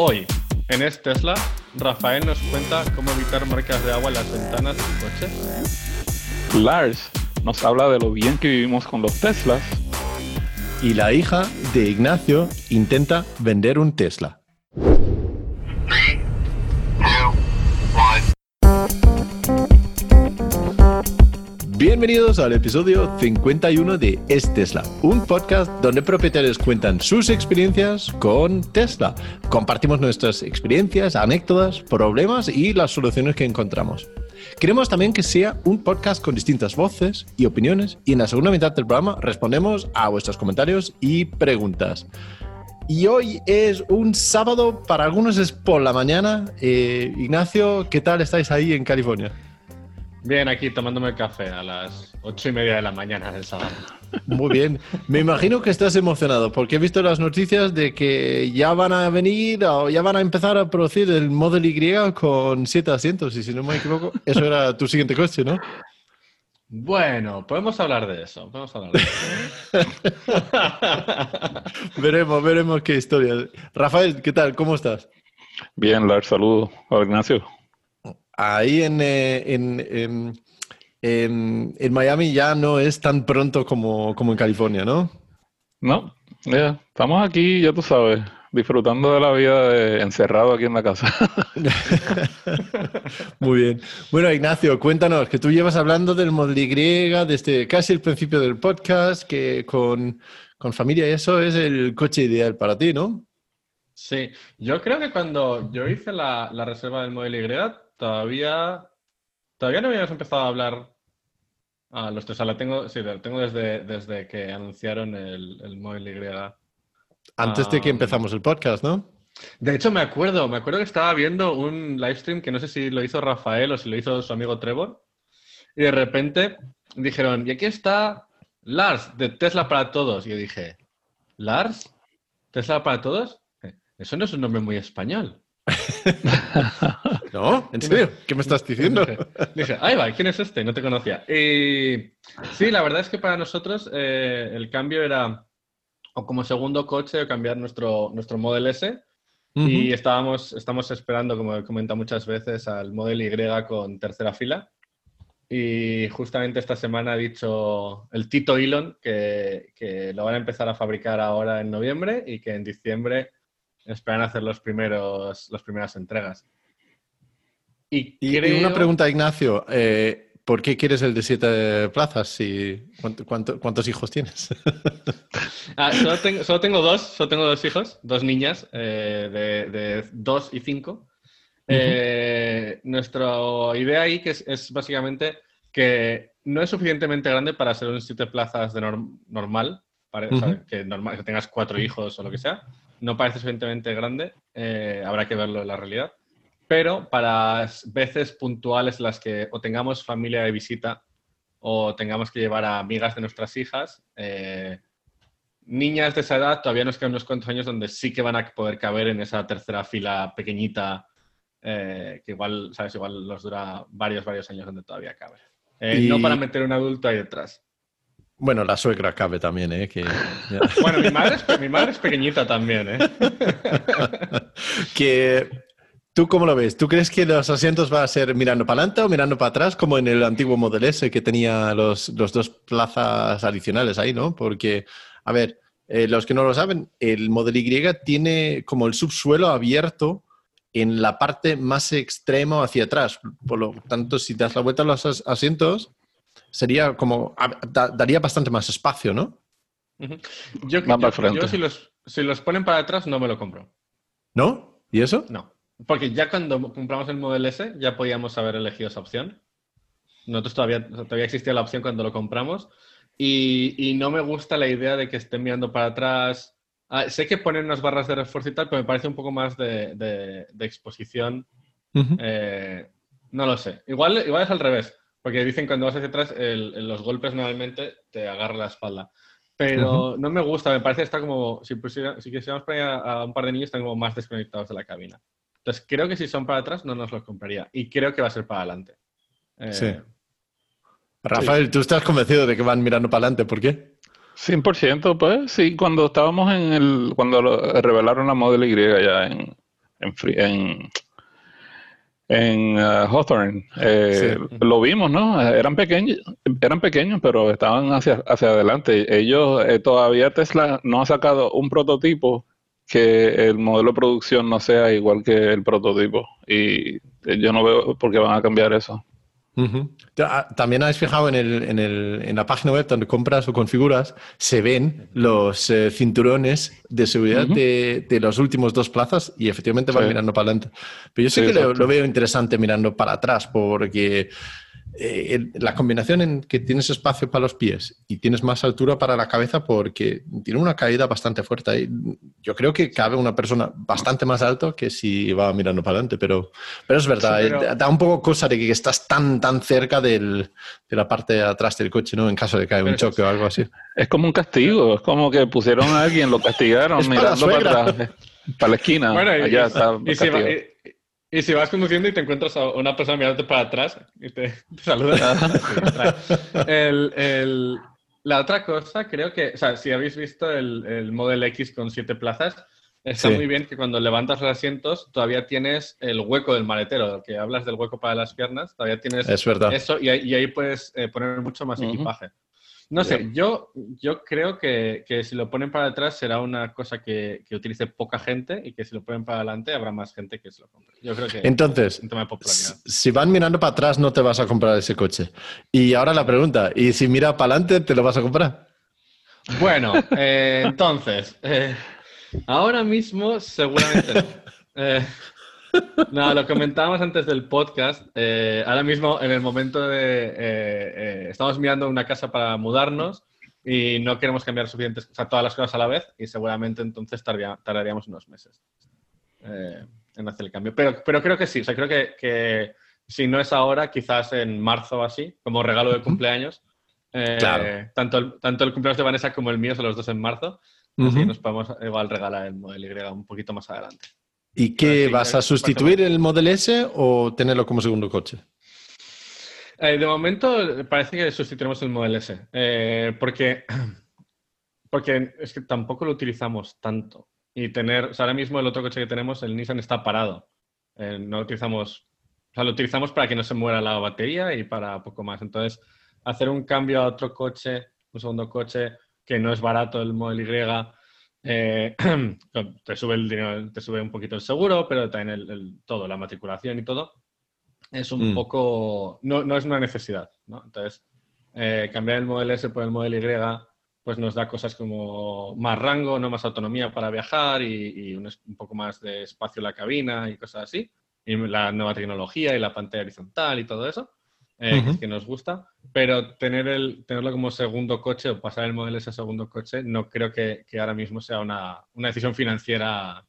Hoy, en Es Tesla, Rafael nos cuenta cómo evitar marcas de agua en las ventanas de su coche. Lars nos habla de lo bien que vivimos con los Teslas. Y la hija de Ignacio intenta vender un Tesla. Bienvenidos al episodio 51 de Es Tesla, un podcast donde propietarios cuentan sus experiencias con Tesla. Compartimos nuestras experiencias, anécdotas, problemas y las soluciones que encontramos. Queremos también que sea un podcast con distintas voces y opiniones y en la segunda mitad del programa respondemos a vuestros comentarios y preguntas. Y hoy es un sábado, para algunos es por la mañana. Eh, Ignacio, ¿qué tal estáis ahí en California? Bien, aquí tomándome el café a las ocho y media de la mañana del sábado. Muy bien. Me imagino que estás emocionado porque he visto las noticias de que ya van a venir o ya van a empezar a producir el Model Y con siete asientos. Y si no me equivoco, eso era tu siguiente coche, ¿no? Bueno, podemos hablar de eso. Podemos hablar de eso. veremos, veremos qué historia. Rafael, ¿qué tal? ¿Cómo estás? Bien, Lars, saludo. Hola, Ignacio. Ahí en, eh, en, en- en- en Miami ya no es tan pronto como, como en California, ¿no? No, ya, estamos aquí, ya tú sabes, disfrutando de la vida de- encerrado aquí en la casa. Muy bien. Bueno, Ignacio, cuéntanos, que tú llevas hablando del Model Y desde casi el principio del podcast, que con, con familia y eso es el coche ideal para ti, ¿no? Sí, yo creo que cuando yo hice la, la reserva del Model Y, todavía, todavía no habíamos empezado a hablar a los tres. O sea, la tengo, sí, la tengo desde, desde que anunciaron el, el Model Y. Antes de que Ah. empezamos el podcast, ¿no? De hecho, me acuerdo, me acuerdo que estaba viendo un live stream que no sé si lo hizo Rafael o si lo hizo su amigo Trevor. Y de repente dijeron, y aquí está Lars, de Tesla para Todos. Y yo dije, ¿Lars? ¿Tesla para Todos? Eh, Eso no es un nombre muy español. ¿No? ¿En serio? ¿Qué me estás diciendo? Dije, ahí va, ¿quién es este? No te conocía. Y sí, la verdad es que para nosotros eh, el cambio era o como segundo coche o cambiar nuestro, nuestro Model S. Y estábamos, estamos esperando, como he comentado muchas veces, al Model Y con tercera fila. Y justamente esta semana ha dicho el Tito Elon que, que lo van a empezar a fabricar ahora en noviembre y que en diciembre esperan hacer los primeros, las primeras entregas. Y, Y, y creo- una pregunta, Ignacio. eh, ¿por qué quieres el de siete plazas? Si, ¿cuánto- cuánto- ¿Cuántos hijos tienes? Ah, solo, tengo, solo tengo dos, solo tengo dos hijos, dos niñas eh, de, de dos y cinco. Eh, nuestra idea ahí que es, es básicamente que no es suficientemente grande para ser un siete plazas de norm- normal, que, normal, que tengas cuatro hijos o lo que sea. No parece suficientemente grande, eh, habrá que verlo en la realidad. Pero para veces puntuales en las que o tengamos familia de visita o tengamos que llevar a amigas de nuestras hijas, eh, niñas de esa edad todavía nos quedan unos cuantos años donde sí que van a poder caber en esa tercera fila pequeñita, eh, que igual, ¿sabes? Igual nos dura varios, varios años donde todavía cabe. Eh, Y- No para meter un adulto ahí detrás. Bueno, la suegra cabe también, ¿eh? Que, ya. Bueno, mi madre es, mi madre es pequeñita también, ¿eh? que ¿Tú cómo lo ves? ¿Tú crees que los asientos van a ser mirando para adelante o mirando para atrás, como en el antiguo Model S que tenía los, los dos plazas adicionales ahí, ¿no? Porque, a ver, eh, los que no lo saben, el Model Y tiene como el subsuelo abierto en la parte más extrema hacia atrás. Por lo tanto, si das la vuelta a los as- asientos, sería como, da- daría bastante más espacio, ¿no? Yo, yo- yo si, los, si los ponen para atrás no me lo compro. ¿No? ¿Y eso? No. Porque ya cuando compramos el Model S ya podíamos haber elegido esa opción. Nosotros todavía, todavía existía la opción cuando lo compramos. Y, y no me gusta la idea de que estén mirando para atrás. Ah, sé que ponen unas barras de refuerzo y tal, pero me parece un poco más de, de- de exposición. Eh, no lo sé. Igual, igual es al revés. Porque dicen que cuando vas hacia atrás, el- el- los golpes normalmente te agarran la espalda. Pero no me gusta, me parece que está como, si, pusiera- si quisiéramos poner a, a un par de niños, están como más desconectados de la cabina. Entonces, creo que si son para atrás, no nos los compraría. Y creo que va a ser para adelante. Eh, Sí. Rafael, tú estás convencido de que van mirando para adelante, ¿por qué? 100%, pues sí, cuando estábamos en el, cuando lo- revelaron la Model Y ya en, en, Fri- en, en eh, Hawthorne. Eh, Lo vimos, ¿no? Eran pequeños, eran pequeños, pero estaban hacia, hacia adelante. Ellos eh, todavía Tesla no ha sacado un prototipo que el modelo de producción no sea igual que el prototipo. Y eh, yo no veo por qué van a cambiar eso. Ta- También habéis fijado en, el, en, el- en la página web donde compras o configuras, se ven los eh, cinturones de seguridad de, de los últimos dos plazas y efectivamente van mirando para adelante. Pero yo Sí, que lo veo interesante mirando para atrás porque eh, el- la combinación en que tienes espacio para los pies y tienes más altura para la cabeza porque tiene una caída bastante fuerte. ahí. Yo creo que cabe una persona bastante más alto que si va mirando para adelante, pero, pero es verdad, Sí, pero- eh, da- da un poco cosa de que estás tan, tan cerca del- de la parte de atrás del coche, ¿no? En caso de que haya un Pero- choque o algo así. Es como un castigo, es como que pusieron a alguien, lo castigaron Es para la mirando para atrás, para la esquina. Bueno, allá y- está y. y- si vas conduciendo y te encuentras a una persona mirándote para atrás y te, te saluda. El, el- la otra cosa, creo que, o sea, si habéis visto el, el Model X con siete plazas, está Sí. muy bien que cuando levantas los asientos todavía tienes el hueco del maletero, que hablas del hueco para las piernas, todavía tienes Es eso y ahí, y ahí puedes eh, poner mucho más equipaje. No sé, yo, yo creo que, que si lo ponen para atrás será una cosa que, que utilice poca gente y que si lo ponen para adelante habrá más gente que se lo compre. Yo creo que Entonces, es un tema de si van mirando para atrás, no te vas a comprar ese coche. Y ahora la pregunta, ¿y si mira para adelante, te lo vas a comprar? Bueno, eh, entonces, eh, ahora mismo seguramente no. Eh, no, lo comentábamos antes del podcast. eh, ahora mismo, en el momento de. eh, eh, estamos mirando una casa para mudarnos y no queremos cambiar suficientes, o sea, todas las cosas a la vez y seguramente entonces tardaría- tardaríamos unos meses en hacer el cambio. Pero, pero creo que sí, o sea, creo que, que si no es ahora, quizás en marzo o así, como regalo de cumpleaños. Claro. tanto, el, tanto el cumpleaños de Vanessa como el mío son los dos en marzo. Así Ujú. nos podemos igual regalar el Model Y un poquito más adelante. ¿Y qué sí, vas a sustituir el Model S o tenerlo como segundo coche? Eh, de momento parece que sustituiremos el Model S, eh, porque, porque es que tampoco lo utilizamos tanto. Y tener, o sea, ahora mismo el otro coche que tenemos, el Nissan, está parado. Eh, no lo utilizamos, o sea, lo utilizamos para que no se muera la batería y para poco más. Entonces, hacer un cambio a otro coche, un segundo coche, que no es barato el Model Y, eh, te sube el dinero, te sube un poquito el seguro, pero también el, el- todo, la matriculación y todo, es un Mm. poco, no, no es una necesidad, ¿no? Entonces, eh, cambiar el Model S por el Model Y, pues nos da cosas como más rango, no más autonomía para viajar y, y un, un poco más de espacio en la cabina y cosas así, y la nueva tecnología y la pantalla horizontal y todo eso, eh, que es Ujú. que nos gusta, pero tener el, tenerlo como segundo coche o pasar el Model S a segundo coche, no creo que, que ahora mismo sea una, una decisión financiera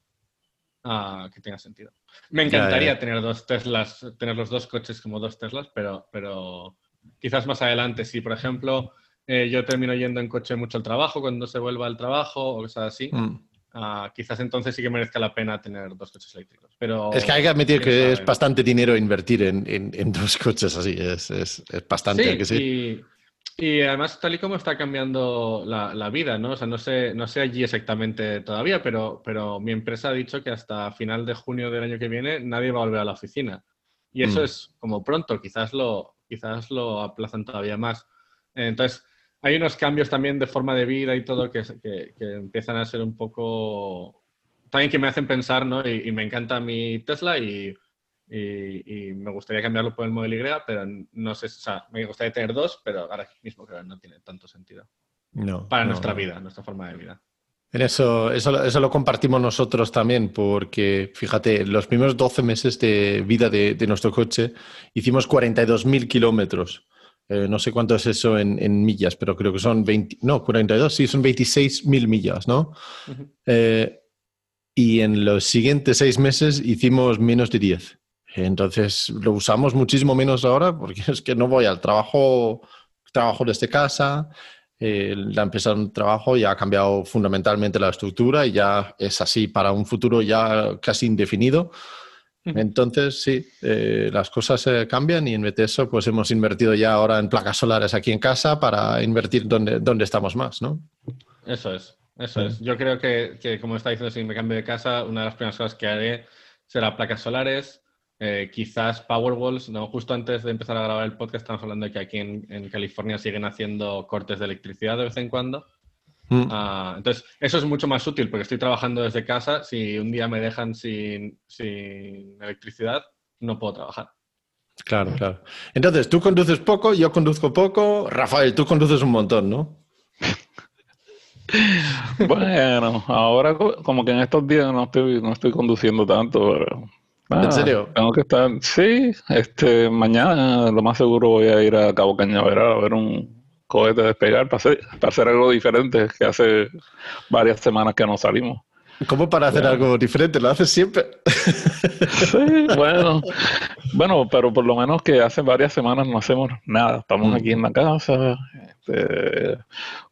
ah, que tenga sentido. Me Ya, ya, encantaría ya. tener dos Teslas, tener los dos coches como dos Teslas, pero, pero quizás más adelante, si por ejemplo eh, yo termino yendo en coche mucho al trabajo, cuando se vuelva al trabajo o cosas así, Mm. Ah, quizás entonces sí que merezca la pena tener dos coches eléctricos. Pero, Es que hay que admitir que es bastante dinero invertir en, en- en dos coches así. Es, es- es bastante, Sí, ¿a que sí? Y, y además tal y como está cambiando la, la vida, ¿no? O sea, no sé, no sé allí exactamente todavía, pero, pero mi empresa ha dicho que hasta final de junio del año que viene nadie va a volver a la oficina. Y eso Mm. es como pronto, quizás lo, quizás lo aplazan todavía más. Entonces, hay unos cambios también de forma de vida y todo que, que, que empiezan a ser un poco... También que me hacen pensar, ¿no? Y, y me encanta mi Tesla y, y, y me gustaría cambiarlo por el Model Y, pero no sé, o sea, me gustaría tener dos, pero ahora mismo creo que no tiene tanto sentido. No, Para no, nuestra no. vida, nuestra forma de vida. En eso, eso, eso lo compartimos nosotros también, porque fíjate, los primeros 12 meses de vida de, de nuestro coche hicimos 42.000 kilómetros. Eh, no sé cuánto es eso en, en millas, pero creo que son 20, no, 42, sí, son 26.000 millas, ¿no? Eh, y en los siguientes seis meses hicimos menos de 10. Entonces lo usamos muchísimo menos ahora porque es que no voy al trabajo, trabajo desde casa, eh, la empresa de trabajo ya ha cambiado fundamentalmente la estructura y ya es así para un futuro ya casi indefinido. Entonces, sí, eh, las cosas eh, cambian y en vez de eso, pues hemos invertido ya ahora en placas solares aquí en casa para invertir donde, donde estamos más, ¿no? Eso es, eso Sí. es. Yo creo que, que, como está diciendo, si me cambio de casa, una de las primeras cosas que haré será placas solares, eh, quizás Powerwalls. ¿no? Justo antes de empezar a grabar el podcast estamos hablando de que aquí en, en California siguen haciendo cortes de electricidad de vez en cuando. Mm. Ah, entonces, eso es mucho más útil porque estoy trabajando desde casa. Si un día me dejan sin, sin electricidad, no puedo trabajar. Claro, claro. Entonces, tú conduces poco, yo conduzco poco. Rafael, tú conduces un montón, ¿no? Bueno, ahora co- como que en estos días no estoy, no estoy conduciendo tanto, pero... ¿En serio? Tengo que estar... Sí, este, mañana lo más seguro voy a ir a Cabo Cañaveral a ver un cohete despegar para hacer, para hacer algo diferente, que hace varias semanas que no salimos. ¿Cómo para hacer algo diferente? ¿Lo haces siempre? Sí, bueno, bueno, pero por lo menos que hace varias semanas no hacemos nada. Estamos aquí en la casa, este,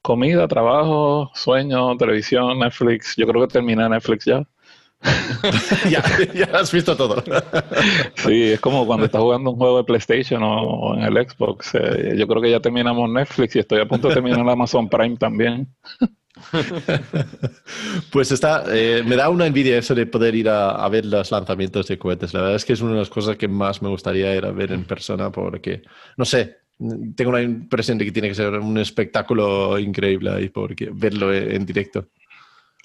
comida, trabajo, sueño, televisión, Netflix. Yo creo que terminé Netflix ya. ya, ya has visto todo. Sí, es como cuando estás jugando un juego de PlayStation o en el Xbox. Eh, yo creo que ya terminamos Netflix y estoy a punto de terminar Amazon Prime también. Pues está, eh, me da una envidia eso de poder ir a, a ver los lanzamientos de cohetes. La verdad es que es una de las cosas que más me gustaría ir a ver en persona porque, no sé, tengo la impresión de que tiene que ser un espectáculo increíble ahí porque verlo en en directo.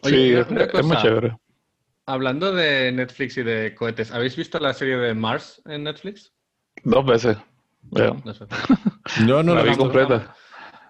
Oye, sí, es, muy chévere. Hablando de Netflix y de cohetes, ¿habéis visto la serie de Mars en Netflix? Dos veces. No sé. No, no, la vi completa.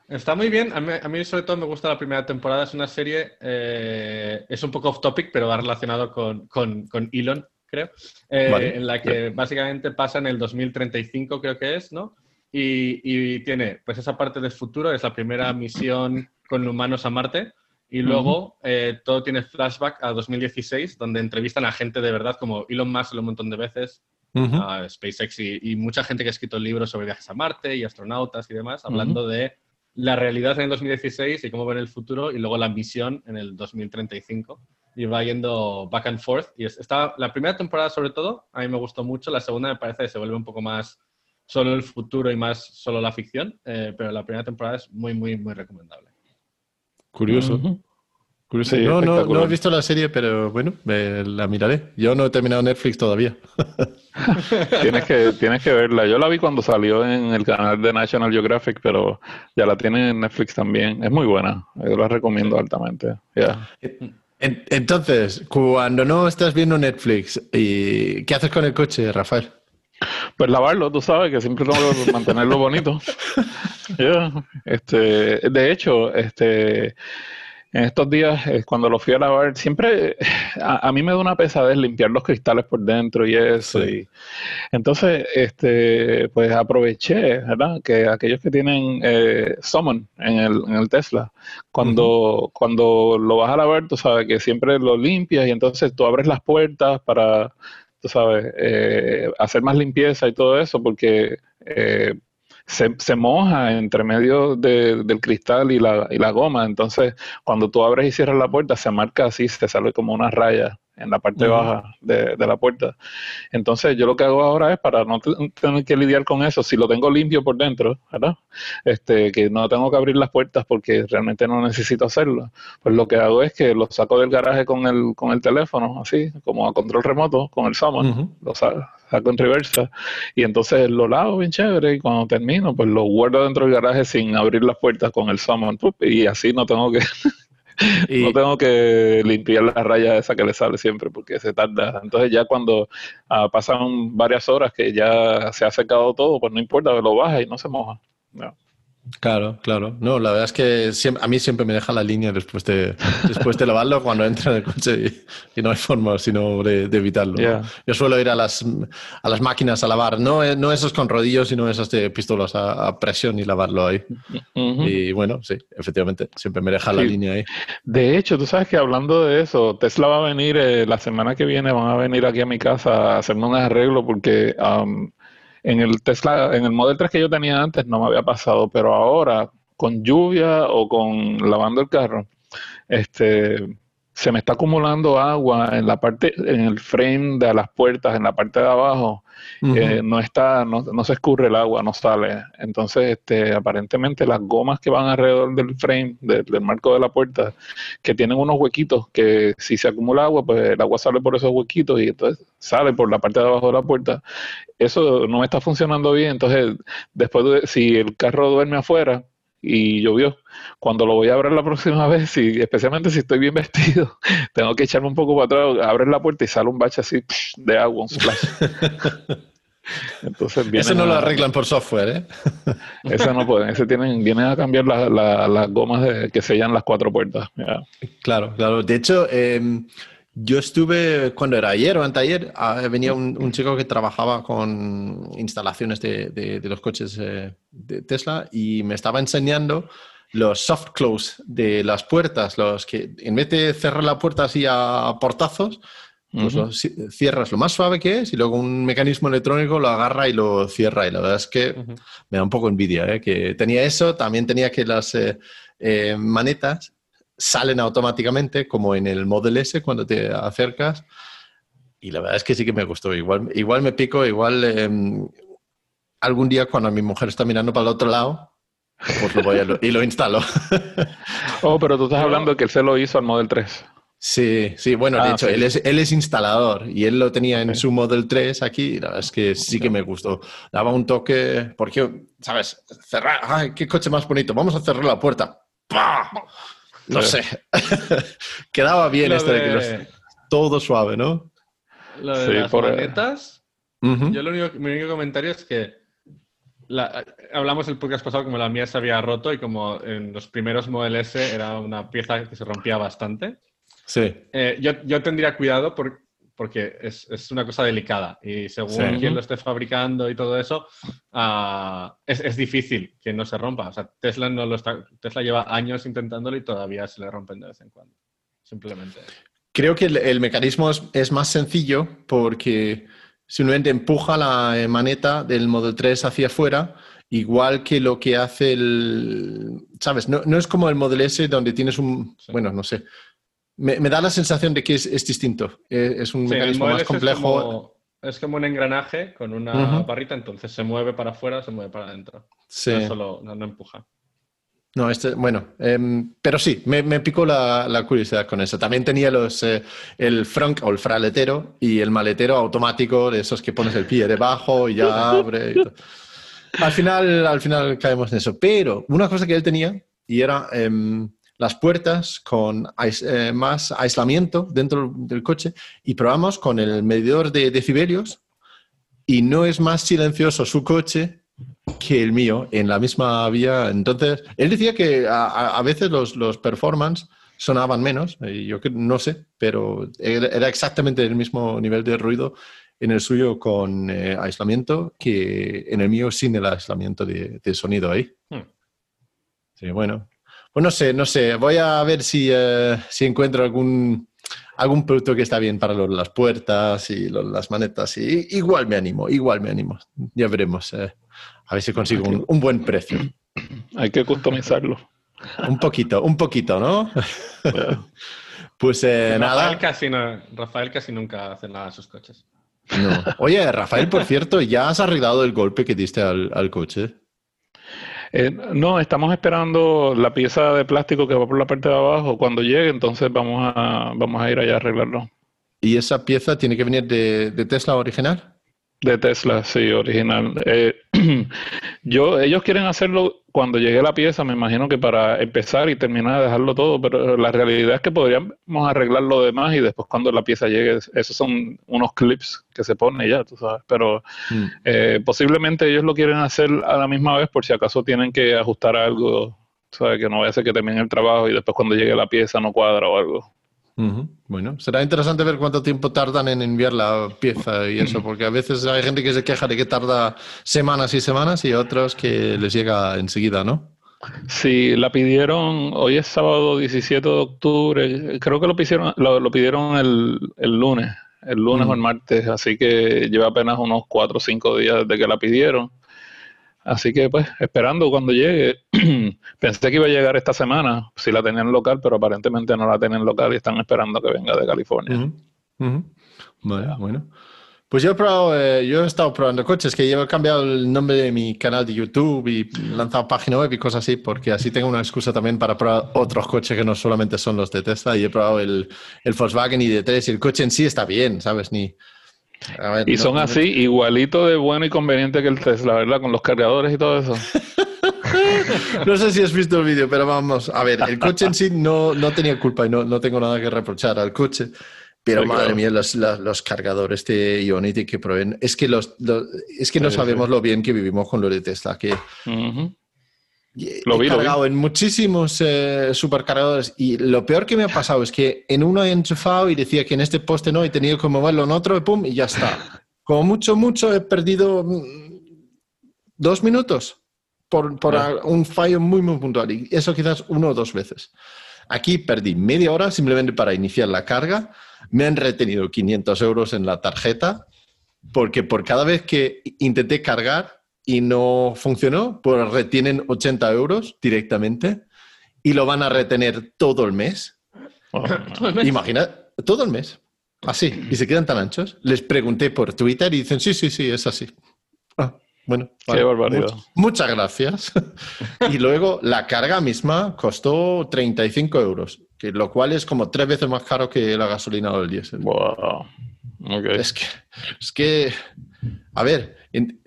Está muy bien. A mí, a mí, sobre todo me gusta la primera temporada. Es una serie, eh, es un poco off topic, pero va relacionado con, con- con Elon, creo, eh, Vale. en la que básicamente pasa en el 2035, creo que es, ¿no? Y, y tiene pues esa parte del futuro, es la primera misión con humanos a Marte. Y luego eh, todo tiene flashback a 2016, donde entrevistan a gente de verdad, como Elon Musk un montón de veces, Ujú. a SpaceX y, y mucha gente que ha escrito libros sobre viajes a Marte y astronautas y demás, hablando de la realidad en el 2016 y cómo ven el futuro y luego la misión en el 2035. Y va yendo back and forth. Y es- está, la primera temporada, sobre todo, a mí me gustó mucho. La segunda me parece que se vuelve un poco más solo el futuro y más solo la ficción. eh, pero la primera temporada es muy, muy, muy recomendable. Curioso. Curioso. Sí, no, no, no he visto la serie, pero bueno, me la miraré. Yo no he terminado Netflix todavía. Tienes que, tienes que verla. Yo la vi cuando salió en el canal de National Geographic, pero ya la tienen en Netflix también. Es muy buena. Yo la recomiendo altamente. Ya. En- Entonces, cuando no estás viendo Netflix, ¿y ¿qué haces con el coche, Rafael? Pues lavarlo, tú sabes que siempre tengo que mantenerlo bonito. Ya. Este, de hecho, este, en estos días, eh, cuando lo fui a lavar, siempre a, a mí me da una pesadez limpiar los cristales por dentro y eso. Sí. Y, entonces, este, pues aproveché, ¿verdad? Que aquellos que tienen eh, Summon en el, en el Tesla, cuando, cuando lo vas a lavar, tú sabes que siempre lo limpias y entonces tú abres las puertas para, tú sabes, eh, hacer más limpieza y todo eso, porque eh, se, se moja entre medio de- del cristal y la, y la goma. Entonces, cuando tú abres y cierras la puerta, se marca así, se sale como una raya en la parte baja de, de la puerta. Entonces, yo lo que hago ahora es para no te- tener que lidiar con eso, si lo tengo limpio por dentro, ¿verdad? Este, que no tengo que abrir las puertas porque realmente no necesito hacerlo. Pues lo que hago es que lo saco del garaje con el, con el teléfono, así, como a control remoto, con el Summon, Ujú. lo sa- saco en reversa y entonces lo lavo bien chévere y cuando termino, pues lo guardo dentro del garaje sin abrir las puertas con el Summon ¡pup! y así no tengo que Y, no tengo que limpiar la raya esa que le sale siempre porque se tarda. Entonces ya cuando ah, pasan varias horas que ya se ha secado todo, pues no importa, lo baja y no se moja. Claro, claro. No, la verdad es que siempre- a mí siempre me deja la línea después de, después de lavarlo cuando entra en el coche y, y no hay forma sino de, de evitarlo. Yo suelo ir a las, a las máquinas a lavar, no, eh, no esos con rodillos, sino esas de pistolas a, a presión y lavarlo ahí. Y bueno, sí, efectivamente, siempre me deja la Sí. línea ahí. De hecho, tú sabes que hablando de eso, Tesla va a venir eh, la semana que viene, van a venir aquí a mi casa a hacerme un arreglo porque en el Tesla, en el Model 3 que yo tenía antes no me había pasado, pero ahora con lluvia o con lavando el carro, este, se me está acumulando agua en la parte, en el frame de las puertas, en la parte de abajo, eh, no está, no, no, se escurre el agua, no sale. Entonces, este, aparentemente las gomas que van alrededor del frame, del marco de la puerta, que tienen unos huequitos que si se acumula agua, pues el agua sale por esos huequitos y entonces sale por la parte de abajo de la puerta. Eso no está funcionando bien. Entonces, después de, si el carro duerme afuera, y llovió. Cuando lo voy a abrir la próxima vez, y especialmente si estoy bien vestido, tengo que echarme un poco para atrás, abrir la puerta y sale un bache así de agua, un splash. Entonces Eso no lo arreglan por software, ¿eh? Ese no pueden, ese tienen, vienen a cambiar las gomas de, que sellan las cuatro puertas. Claro, claro. De hecho, em, yo estuve, cuando era ayer o anteayer, ah, venía un, chico que trabajaba con instalaciones de, los coches eh, de Tesla y me estaba enseñando los soft close de las puertas, los que en vez de cerrar la puerta así a portazos, pues cierras lo más suave que es y luego un mecanismo electrónico lo agarra y lo cierra. Y la verdad es que me da un poco envidia, ¿eh? que tenía eso, también tenía que las eh, manetas salen automáticamente, como en el Model S cuando te acercas. Y la verdad es que sí que me gustó. Igual, igual me pico, igual em, algún día cuando mi mujer está mirando para el otro lado, pues lo voy a y lo instalo. oh, pero tú estás hablando que él se lo hizo al Model 3. Sí, sí, bueno, de ah, hecho, él, es, él es instalador y él lo tenía en su Model 3 aquí y la verdad es que sí que me gustó. Daba un toque, porque, ¿sabes? Cerrar, ¡ay, qué coche más bonito! Vamos a cerrar la puerta. ¡Pah! No sé. Quedaba bien esto de... que todo suave, ¿no? Lo de las manetas, yo lo único, mi único comentario es que hablamos el podcast pasado como la mía se había roto y como en los primeros Model S era una pieza que se rompía bastante. Sí. Eh, yo, yo, tendría cuidado porque es, es, una cosa delicada y según quien lo esté fabricando y todo eso, uh, es, es, difícil que no se rompa. O sea, Tesla, no lo está, Tesla lleva años intentándolo y todavía se le rompen de vez en cuando. Simplemente. Creo que el, el mecanismo es, es, más sencillo porque simplemente empuja la maneta del Model 3 hacia afuera igual que lo que hace el, ¿sabes? No, no, es como el Model S donde tienes un, bueno, no sé, me, da la sensación de que es, distinto. Eh, es un mecanismo más complejo. Es como, un engranaje con una barrita, entonces se mueve para afuera, se mueve para adentro. Sí. No, solo, no, empuja. No, este, bueno, em, pero sí, me, picó la, curiosidad con eso. También tenía los, eh, el front o el fraletero y el maletero automático de esos que pones el pie debajo y ya abre. al, final, al final caemos en eso. Pero una cosa que él tenía y era em, las puertas con eh, más aislamiento dentro del coche y probamos con el medidor de decibelios y no es más silencioso su coche que el mío en la misma vía. Entonces, él decía que a, veces los, los, performance sonaban menos, y yo no sé, pero era exactamente el mismo nivel de ruido en el suyo con eh, aislamiento que en el mío sin el aislamiento de, sonido ahí. Hmm. Sí, bueno, pues no sé, no sé. Voy a ver si, eh, si encuentro algún, algún producto que está bien para las puertas y las manetas. Y igual me animo, igual me animo. Ya veremos. Eh, a ver si consigo un, buen precio. Hay que customizarlo. Un poquito, un poquito, ¿no? pues eh, nada. Casi Rafael casi nunca hace nada a sus coches. No. Oye, Rafael, por cierto, ¿ya has arreglado el golpe que diste al, al coche? Eh, no, estamos esperando la pieza de plástico que va por la parte de abajo. Cuando llegue, entonces vamos a, vamos a ir allá a arreglarlo. ¿Y esa pieza tiene que venir de, de Tesla original? De Tesla, sí, original. Eh, yo, ellos quieren hacerlo cuando llegue la pieza, me imagino que para empezar y terminar de dejarlo todo, pero la realidad es que podríamos arreglar lo demás y después cuando la pieza llegue, esos son unos clips que se ponen ya, tú sabes. Pero mm. eh, posiblemente ellos lo quieren hacer a la misma vez por si acaso tienen que ajustar algo, ¿sabes? Que no vaya a ser que termine el trabajo y después cuando llegue la pieza no cuadra o algo. Bueno, será interesante ver cuánto tiempo tardan en enviar la pieza y eso, porque a veces hay gente que se queja de que tarda semanas y semanas y otros que les llega enseguida, ¿no? Sí, la pidieron, hoy es sábado 17 de octubre, creo que lo pidieron, lo, pidieron el, lunes, el lunes o el martes, así que lleva apenas unos 4 o 5 días desde que la pidieron. Así que pues esperando cuando llegue, pensé que iba a llegar esta semana, si la tenían local, pero aparentemente no la tienen local y están esperando que venga de California. Ujú, ujú. Vale, bueno. Pues yo he probado, eh, yo he estado probando coches, que yo he cambiado el nombre de mi canal de YouTube y he lanzado página web y cosas así, porque así tengo una excusa también para probar otros coches que no solamente son los de Tesla. Y he probado el, el Volkswagen ID3 y el coche en sí está bien, ¿sabes? Ni, ver, Y no- son no- así, igualito de bueno y conveniente que el Tesla, ¿verdad? Con los cargadores y todo eso. No sé si has visto el vídeo, pero vamos, a ver, el coche en sí no, no tenía culpa y no, no tengo nada que reprochar al coche. Pero Sí, madre claro. mía, los, la- los cargadores de Ionity que proveen, es que, los, los- es que no Sí, sabemos sí. lo bien que vivimos con lo de Tesla, que Ujú. he Lo vi, lo vi. cargado en muchísimos eh, supercargadores y lo peor que me ha pasado es que en uno he enchufado y decía que en este poste no, he tenido que moverlo en otro y pum, y ya está. Como mucho, mucho he perdido mm, dos minutos por, por Ya. a- un fallo muy, muy puntual. Y eso quizás uno o dos veces. Aquí perdí media hora simplemente para iniciar la carga. Me han retenido 500 euros en la tarjeta porque por cada vez que intenté cargar y no funcionó, pues retienen 80 euros directamente y lo van a retener todo el mes. Imagina, todo el mes. Así, y se quedan tan anchos. Les pregunté por Twitter y dicen, sí, sí, sí, es así. Ah, bueno, Qué barbaridad. much- muchas gracias. y luego la carga misma costó 35 euros, que lo cual es como tres veces más caro que la gasolina o el diésel. wow. Es que, es que, a ver, en-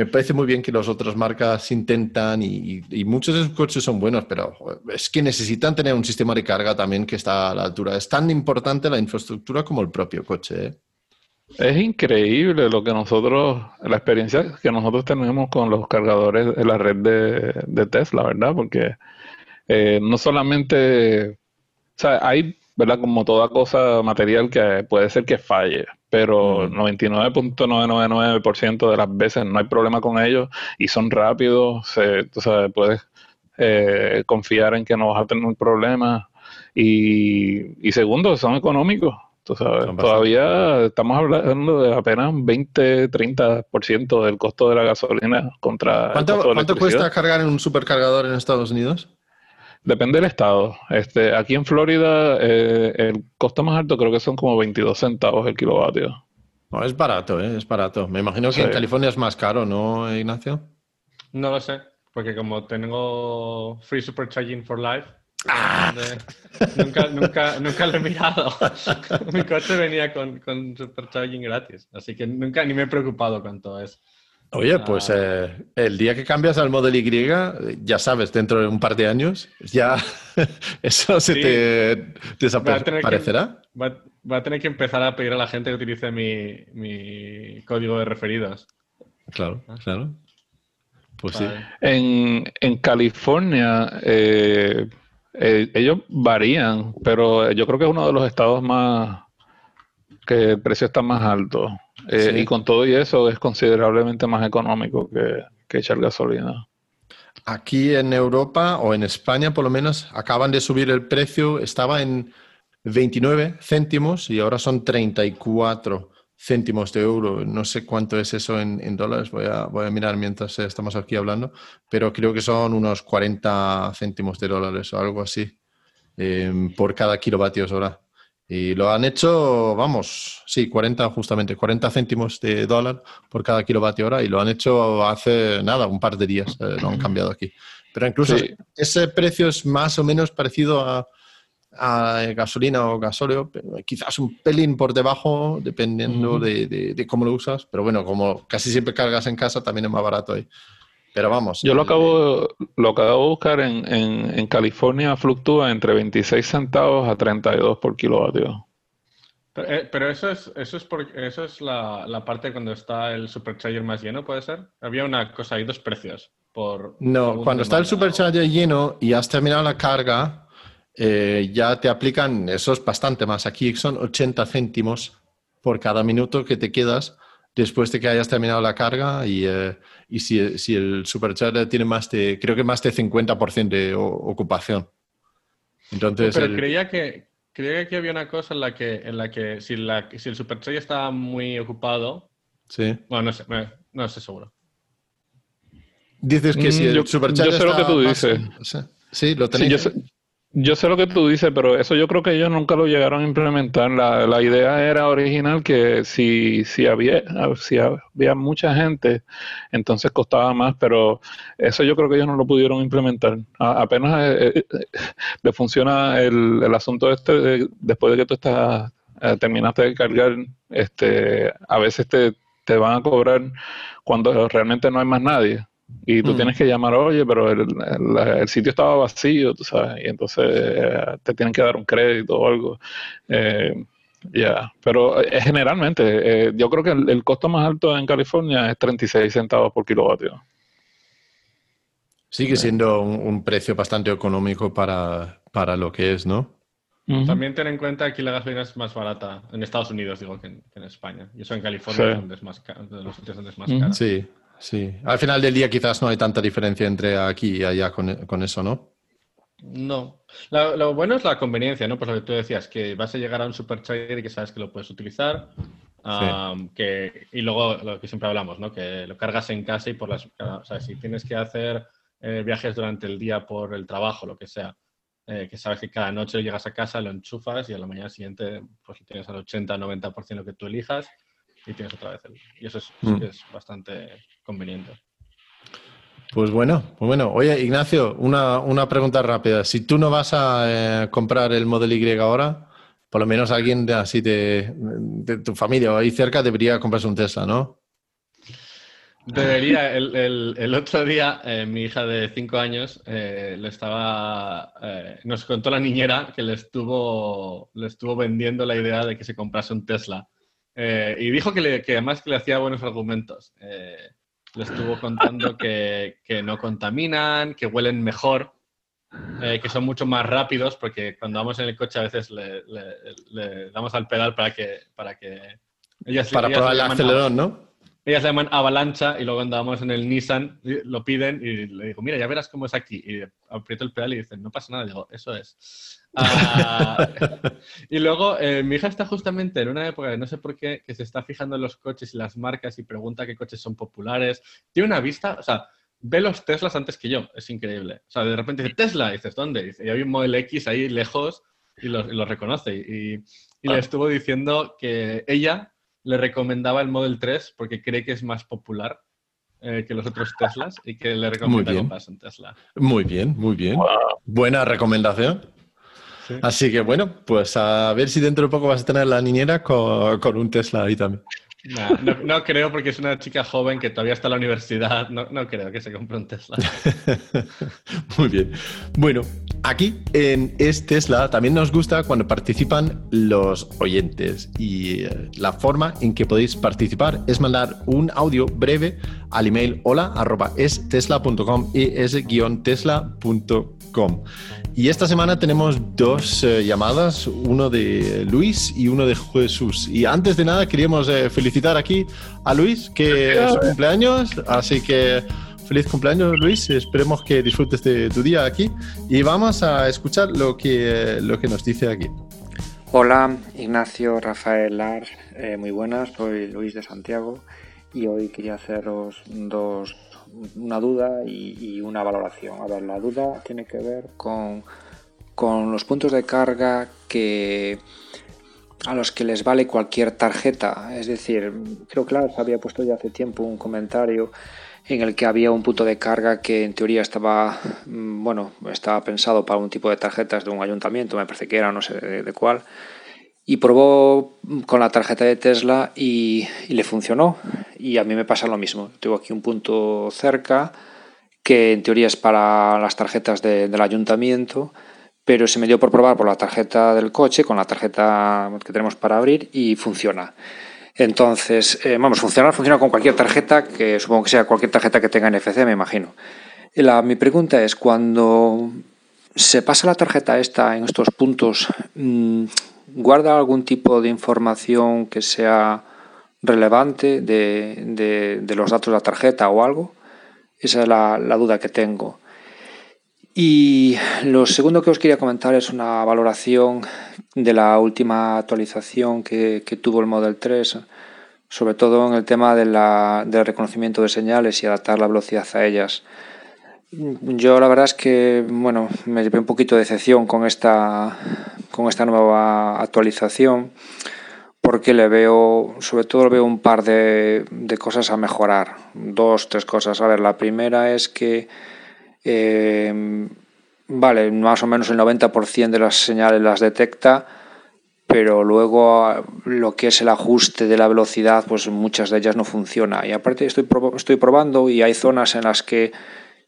me parece muy bien que las otras marcas intentan y, muchos de sus coches son buenos, pero es que necesitan tener un sistema de carga también que está a la altura. Es tan importante la infraestructura como el propio coche. ¿eh? Es increíble lo que nosotros, la experiencia que nosotros tenemos con los cargadores de la red de, de Tesla, ¿verdad? Porque eh, no solamente, o sea, hay, ¿verdad? Como toda cosa material que puede ser que falle, pero Ujú. 99.999% de las veces no hay problema con ellos y son rápidos, se, tú sabes, puedes eh, confiar en que no vas a tener un problema y, y segundo, son económicos. Tú sabes, todavía estamos hablando de apenas un 20-30% del costo de la gasolina contra el ¿Cuánto, costo de cuánto cuesta cargar en un supercargador en Estados Unidos? Depende del estado. Este, aquí en Florida, eh, el costo más alto creo que son como 22 centavos el kilovatio. No, es barato, ¿eh? es barato. Me imagino que Sí. en California es más caro, ¿no, Ignacio? No lo sé, porque como tengo Free Supercharging for Life, Ah. nunca, nunca, nunca lo he mirado. Mi coche venía con, con Supercharging gratis, así que nunca ni me he preocupado cuanto es. Oye, pues Ah. eh, el día que cambias al Model Y, ya sabes, dentro de un par de años, ya eso se Sí. te desaparecerá. Va, va a tener que empezar a pedir a la gente que utilice mi, mi código de referidos. Claro, claro. Pues sí. En, en California, eh, eh, ellos varían, pero yo creo que es uno de los estados más que el precio está más alto. Eh, Sí. Y con todo y eso es considerablemente más económico que, que echar gasolina. Aquí en Europa o en España, por lo menos, acaban de subir el precio. Estaba en 29 céntimos y ahora son 34 céntimos de euro. No sé cuánto es eso en, en dólares. Voy a, voy a mirar mientras eh, estamos aquí hablando. Pero creo que son unos 40 céntimos de dólares o algo así eh, por cada kilovatios hora. Y lo han hecho, vamos, sí, 40 justamente, 40 céntimos de dólar por cada kilovatio hora y lo han hecho hace nada, un par de días, eh, lo han cambiado aquí. Pero incluso Sí. ese precio es más o menos parecido a, a gasolina o gasóleo, quizás un pelín por debajo, dependiendo de, de- de cómo lo usas. Pero bueno, como casi siempre cargas en casa, también es más barato ahí. Pero vamos. Yo lo acabo, lo acabo de buscar en, en, en California, fluctúa entre 26 centavos a 32 por kilovatio. Pero, eh, pero eso es, eso es, por- eso es la, la parte cuando está el supercharger más lleno, ¿puede ser? Había una cosa, hay dos precios. Por No, cuando está el o- supercharger lleno y has terminado la carga, eh, ya te aplican, eso es bastante más. Aquí son 80 céntimos por cada minuto que te quedas después de que hayas terminado la carga y, eh, y si, si el supercharger tiene más de, creo que más de 50% de ocupación. Entonces, Pero el- creía que, creía que aquí había una cosa en la que, en la que si, la, si el supercharger estaba muy ocupado, sí. bueno, no sé, me- no estoy seguro. Dices que si Mm, el yo- Supercharger yo sé lo que tú más- dices. Sí, sí, lo Sí, tenéis. yo, sé, yo sé lo que tú dices, pero eso yo creo que ellos nunca lo llegaron a implementar. La, la idea era original que si, si, había, si había mucha gente, entonces costaba más, pero eso yo creo que ellos no lo pudieron implementar. Apenas eh, eh, eh, le funciona el, el asunto este de- después de que tú estás, terminaste de cargar, este, a veces te, te van a cobrar cuando realmente no hay más nadie. Y tú Mm. tienes que llamar, oye, pero el, el- el sitio estaba vacío, tú sabes, y entonces eh, te tienen que dar un crédito o algo. Eh, ya, pero eh, generalmente, eh, yo creo que el, el costo más alto en California es 36 centavos por kilovatio. Sigue siendo un, un precio bastante económico para, para lo que es, ¿no? También ten en cuenta que aquí la gasolina es más barata en Estados Unidos, digo, que en, que en España. Y eso en California Sí. es donde es más de los sitios donde es más cara. Sí, sí. Al final del día quizás no hay tanta diferencia entre aquí y allá con, con eso, ¿no? No. Lo bueno es la conveniencia, ¿no? Pues lo que tú decías, que vas a llegar a un supercharger y que sabes que lo puedes utilizar. am, que, y luego lo que siempre hablamos, ¿no? Que lo cargas en casa y por las. O sea, si tienes que hacer eh, viajes durante el día por el trabajo, lo que sea, eh, que sabes que cada noche llegas a casa, lo enchufas y a la mañana siguiente pues tienes al 80-90% lo que tú elijas y tienes otra vez el. Y eso es, Mm. es bastante conveniente. Pues bueno, pues bueno. Oye, Ignacio, una, una pregunta rápida. Si tú no vas a eh, comprar el Model Y ahora, por lo menos alguien de, así de, de tu familia o ahí cerca debería comprarse un Tesla, ¿no? Debería, el, el- el otro día eh, mi hija de 5 años eh, le estaba, eh, nos contó la niñera que le estuvo, le estuvo vendiendo la idea de que se comprase un Tesla. Eh, y dijo que, le- que además que le hacía buenos argumentos. Eh, le estuvo contando que, que no contaminan, que huelen mejor, eh, que son mucho más rápidos, porque cuando vamos en el coche a veces le, le- le damos al pedal para que... Para, que ellas, Para ellas probar el acelerón, ¿no? ellas le llaman avalancha y luego cuando vamos en el Nissan y- lo piden y le digo, mira, ya verás cómo es aquí. Y aprieto el pedal y dicen, no pasa nada. digo, eso es. Ah, y luego eh, mi hija está justamente en una época, no sé por qué, que se está fijando en los coches y las marcas y pregunta qué coches son populares. Tiene una vista, o sea, ve los Teslas antes que yo. Es increíble. O sea, de repente dice, Tesla, y dices, ¿dónde? Y dice, y hay un Model X ahí lejos y lo, y lo reconoce. Y, y le estuvo diciendo que ella le recomendaba el Model 3 porque cree que es más popular eh, que los otros Teslas y que le recomienda comprarse un Tesla. Muy bien, muy bien. Buena recomendación. Sí. Así que bueno, pues a ver si dentro de poco vas a tener la niñera con, con un Tesla ahí también. No, no creo porque es una chica joven que todavía está en la universidad. No, no creo que se compre un Tesla. Muy bien. Bueno, aquí en Es Tesla también nos gusta cuando participan los oyentes y eh, la forma en que podéis participar es mandar un audio breve al email hola arroba estesla.com es-tesla.com. Y esta semana tenemos dos eh, llamadas, uno de Luis y uno de Jesús. Y antes de nada queríamos eh, felicitar aquí a Luis, que es su cumpleaños, así que feliz cumpleaños Luis, esperemos que disfrutes de tu día aquí. Y vamos a escuchar lo que, lo que nos dice aquí. Hola, Ignacio, Rafael, Lars, eh, muy buenas, soy Luis de Santiago y hoy quería haceros dos, una duda y, una valoración. A ver, la duda tiene que ver con, con los puntos de carga que a los que les vale cualquier tarjeta. Es decir, creo que Lars había puesto ya hace tiempo un comentario en el que había un punto de carga que en teoría estaba, mm, bueno, estaba pensado para un tipo de tarjetas de un ayuntamiento, me parece que era, no sé de cuál, y probó con la tarjeta de Tesla y, le funcionó. Y a mí me pasa lo mismo. Tengo aquí un punto cerca que en teoría es para las tarjetas de- del ayuntamiento, pero se me dio por probar por la tarjeta del coche, con la tarjeta que tenemos para abrir y funciona. Entonces, eh, vamos, funcionar funciona con cualquier tarjeta, que supongo que sea cualquier tarjeta que tenga NFC, me imagino. La- mi pregunta es, cuando se pasa la tarjeta esta en estos puntos, mm, ¿guarda algún tipo de información que sea relevante de, de- los datos de la tarjeta o algo? Esa es la, la duda que tengo. Y lo segundo que os quería comentar es una valoración de la última actualización que, que tuvo el Model 3. sobre todo en el tema de la, del reconocimiento de señales y adaptar la velocidad a ellas. Yo la verdad es que bueno, me llevé un poquito de decepción con esta, con esta nueva actualización porque le veo, sobre todo le veo un par de, de cosas a mejorar, dos, tres cosas. A ver, la primera es que eh, vale, más o menos el 90% de las señales las detecta, pero luego lo que es el ajuste de la velocidad, pues muchas de ellas no funciona. Y aparte estoy, estoy probando y hay zonas en las que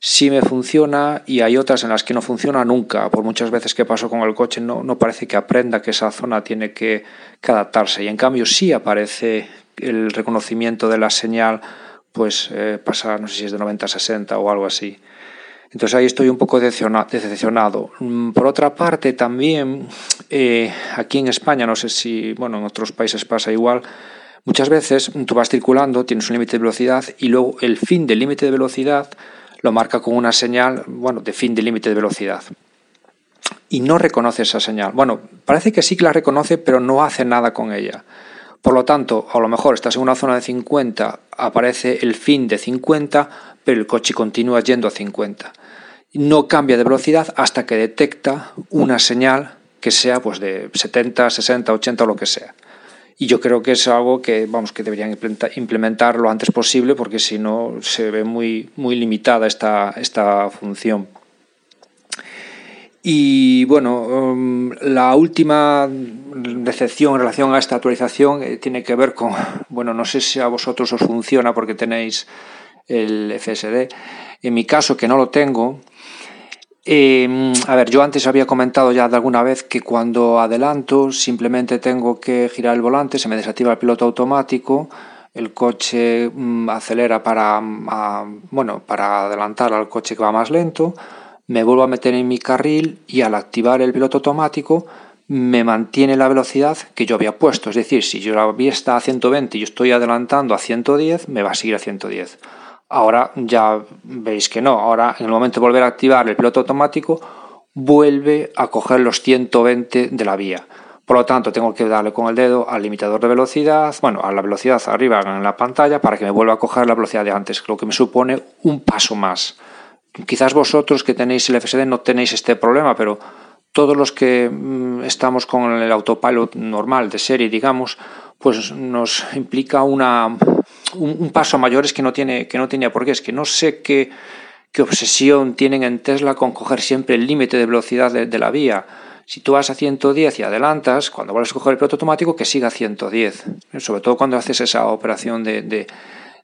sí me funciona y hay otras en las que no funciona nunca. Por muchas veces que paso con el coche no, parece que aprenda que esa zona tiene que, adaptarse. Y en cambio sí aparece el reconocimiento de la señal, pues eh, pasa, no sé si es de 90 a 60 o algo así. Entonces ahí estoy un poco decepcionado. Mm, por otra parte, también eh, aquí en España, no sé si, bueno, en otros países pasa igual, muchas veces tú vas circulando, tienes un límite de velocidad y luego el fin del límite de velocidad lo marca con una señal, bueno, de fin de límite de velocidad. Y no reconoce esa señal. Bueno, parece que sí que la reconoce, pero no hace nada con ella. Por lo tanto, a lo mejor estás en una zona de 50, aparece el fin de 50, pero el coche continúa yendo a 50 no cambia de velocidad hasta que detecta una señal que sea pues de 70, 60, 80 o lo que sea. Y yo creo que es algo que vamos que deberían implementar lo antes posible porque si no se ve muy, muy limitada esta, esta función. Y bueno, um, la última decepción en relación a esta actualización eh, tiene que ver con, bueno, no sé si a vosotros os funciona porque tenéis el FSD. En mi caso, que no lo tengo, eh, a ver, yo antes había comentado ya de alguna vez que cuando adelanto simplemente tengo que girar el volante, se me desactiva el piloto automático, el coche mm, acelera para, mm, bueno, para adelantar al coche que va más lento, me vuelvo a meter en mi carril y al activar el piloto automático me mantiene la velocidad que yo había puesto. Es decir, si yo la vía está a 120 y yo estoy adelantando a 110, me va a seguir a 110. Ahora ya veis que no. Ahora, en el momento de volver a activar el piloto automático, vuelve a coger los 120 de la vía. Por lo tanto, tengo que darle con el dedo al limitador de velocidad, bueno, a la velocidad arriba en la pantalla para que me vuelva a coger la velocidad de antes, lo que me supone un paso más. Quizás vosotros que tenéis el FSD no tenéis este problema, pero todos los que mm, estamos con el autopilot normal de serie, digamos, pues nos implica una, un, paso mayor es que no tiene que no tenía por qué. Es que no sé qué, qué obsesión tienen en Tesla con coger siempre el límite de velocidad de, la vía. Si tú vas a 110 y adelantas, cuando vuelves a coger el piloto automático, que siga a 110. Sobre todo cuando haces esa operación de, de,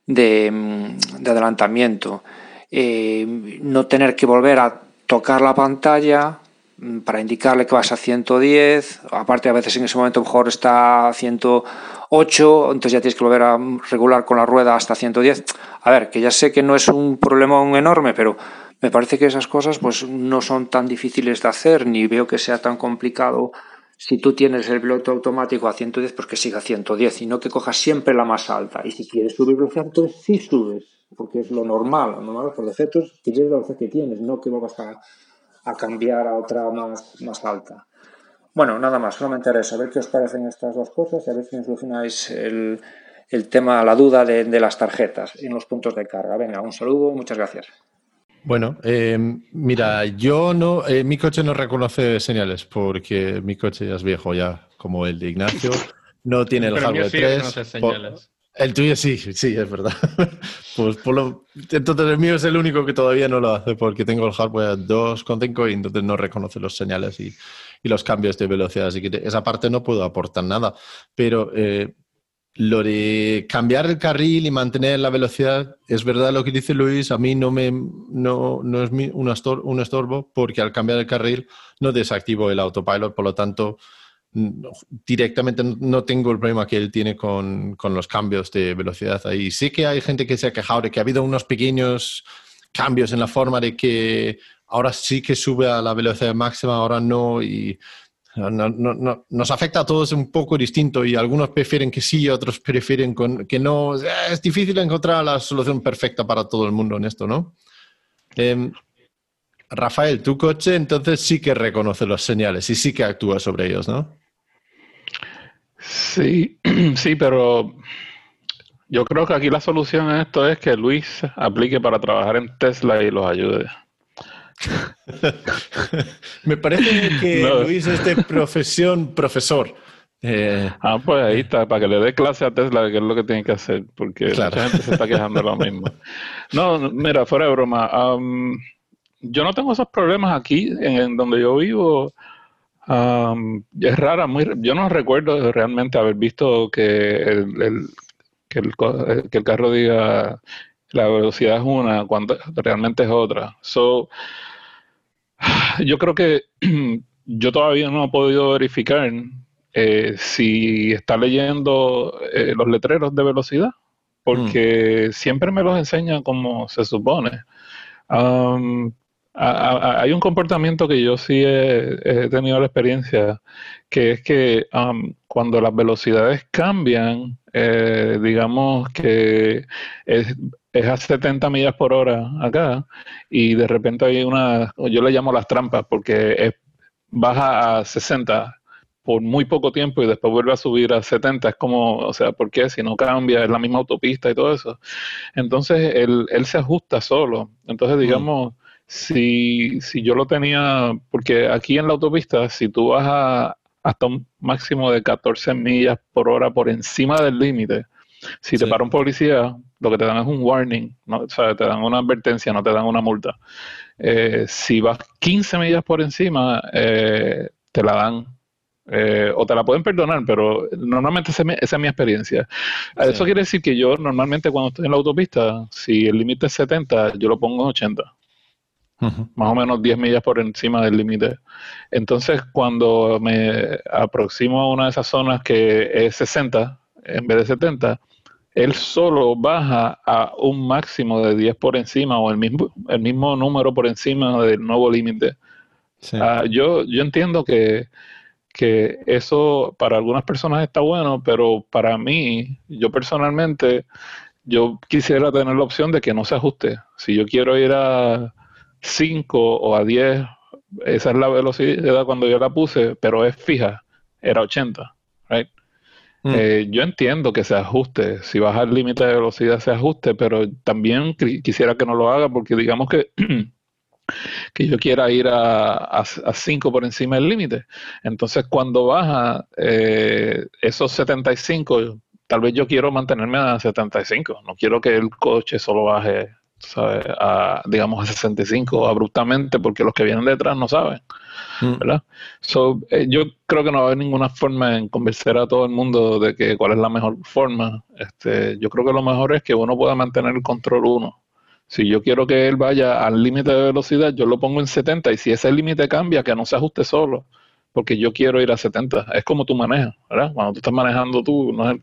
de, mm, adelantamiento. Eh, no tener que volver a tocar la pantalla mm, para indicarle que vas a 110. Aparte, a veces en ese momento mejor está a 100 8, entonces ya tienes que volver a regular con la rueda hasta 110. A ver, que ya sé que no es un problema enorme, pero me parece que esas cosas pues no son tan difíciles de hacer, ni veo que sea tan complicado si tú tienes el piloto automático a 110, pues que siga a 110 y no que cojas siempre la más alta. Y si quieres subir velocidad, entonces sí subes, porque es lo normal. Lo normal por defecto es que lleves la velocidad que tienes, no que vuelvas a, a cambiar a otra más, más alta. Bueno, nada más, solamente era eso, a ver qué os parecen estas dos cosas y a ver si me solucionáis el, el tema, la duda de, de, las tarjetas en los puntos de carga. Venga, un saludo, muchas gracias. Bueno, eh, mira, yo no, eh, mi coche no reconoce señales porque mi coche ya es viejo ya, como el de Ignacio. No tiene el hardware 3. el tuyo sí, sí, es verdad. pues por lo, entonces el mío es el único que todavía no lo hace porque tengo el hardware 2.5 y entonces no reconoce los señales y y los cambios de velocidad. Así que esa parte no puedo aportar nada. Pero eh, lo de cambiar el carril y mantener la velocidad, es verdad lo que dice Luis, a mí no, me, no, no es un, un estorbo porque al cambiar el carril no desactivo el autopilot, por lo tanto directamente no tengo el problema que él tiene con, con, los cambios de velocidad ahí. Sí que hay gente que se ha quejado de que ha habido unos pequeños cambios en la forma de que ahora sí que sube a la velocidad máxima, ahora no, y nos afecta a todos un poco distinto y algunos prefieren que sí, otros prefieren que no. Es difícil encontrar la solución perfecta para todo el mundo en esto, ¿no? Em, Rafael, tu coche entonces sí que reconoce los señales y sí que actúa sobre ellos, ¿no? Sí, sí, pero Yo creo que aquí la solución a esto es que Luis aplique para trabajar en Tesla y los ayude. Me parece que No. Luis es de profesión profesor. Eh, Ah, pues ahí está, para que le dé clase a Tesla qué es lo que tiene que hacer, porque Claro. mucha gente se está quejando de lo mismo. No, mira, fuera de broma, yo no tengo esos problemas aquí, en, en donde yo vivo. es rara, muy, yo no recuerdo realmente haber visto que el, el- que el, eh, que el carro diga la velocidad es una cuando realmente es otra. So, yo creo que yo todavía no he podido verificar eh, si está leyendo eh, los letreros de velocidad, porque siempre me los enseña como se supone. A- a- hay un comportamiento que yo sí he, he tenido la experiencia, que es que am, cuando las velocidades cambian, eh, digamos que es, es a 70 millas por hora acá, y de repente hay una, yo le llamo las trampas, porque es, baja a 60 por muy poco tiempo y después vuelve a subir a 70. Es como, o sea, ¿por qué? Si no cambia, es la misma autopista y todo eso. Entonces, él, él se ajusta solo. Entonces, digamos, si, si yo lo tenía, porque aquí en la autopista, si tú vas a, hasta un máximo de 14 millas por hora por encima del límite, si te Sí. para un policía, lo que te dan es un warning, ¿no? o sea, te dan una advertencia, no te dan una multa. Eh, si vas 15 millas por encima, eh, te la dan. eh, o te la pueden perdonar, pero normalmente esa es mi, esa es mi experiencia. Sí. Eso quiere decir que yo normalmente cuando estoy en la autopista, si el límite es 70, yo lo pongo en 80 ujú. más o menos 10 millas por encima del límite. Entonces, cuando me aproximo a una de esas zonas que es 60 en vez de 70, él solo baja a un máximo de 10 por encima o el mismo, el mismo número por encima del nuevo límite. Sí. Ah, yo, yo entiendo que, que eso para algunas personas está bueno, pero para mí, yo personalmente, yo quisiera tener la opción de que no se ajuste. Si yo quiero ir a 5 o a 10, esa es la velocidad cuando yo la puse, pero es fija, era 80. right? Mm. Eh, yo entiendo que se ajuste, si baja el límite de velocidad se ajuste, pero también qui- quisiera que no lo haga porque digamos que, que yo quiera ir a 5 por encima del límite. Entonces cuando baja eh, esos 75, tal vez yo quiero mantenerme a 75, no quiero que el coche solo baje ¿sabes? a, digamos, a 65 abruptamente porque los que vienen detrás no saben. Mm. ¿verdad? So, eh, yo creo que no va a haber ninguna forma en convencer a todo el mundo de que cuál es la mejor forma. Este, yo creo que lo mejor es que uno pueda mantener el control uno. Si yo quiero que él vaya al límite de velocidad, yo lo pongo en 70 y si ese límite cambia, que no se ajuste solo, porque yo quiero ir a 70. Es como tú manejas, ¿verdad? Cuando tú estás manejando tú, no es...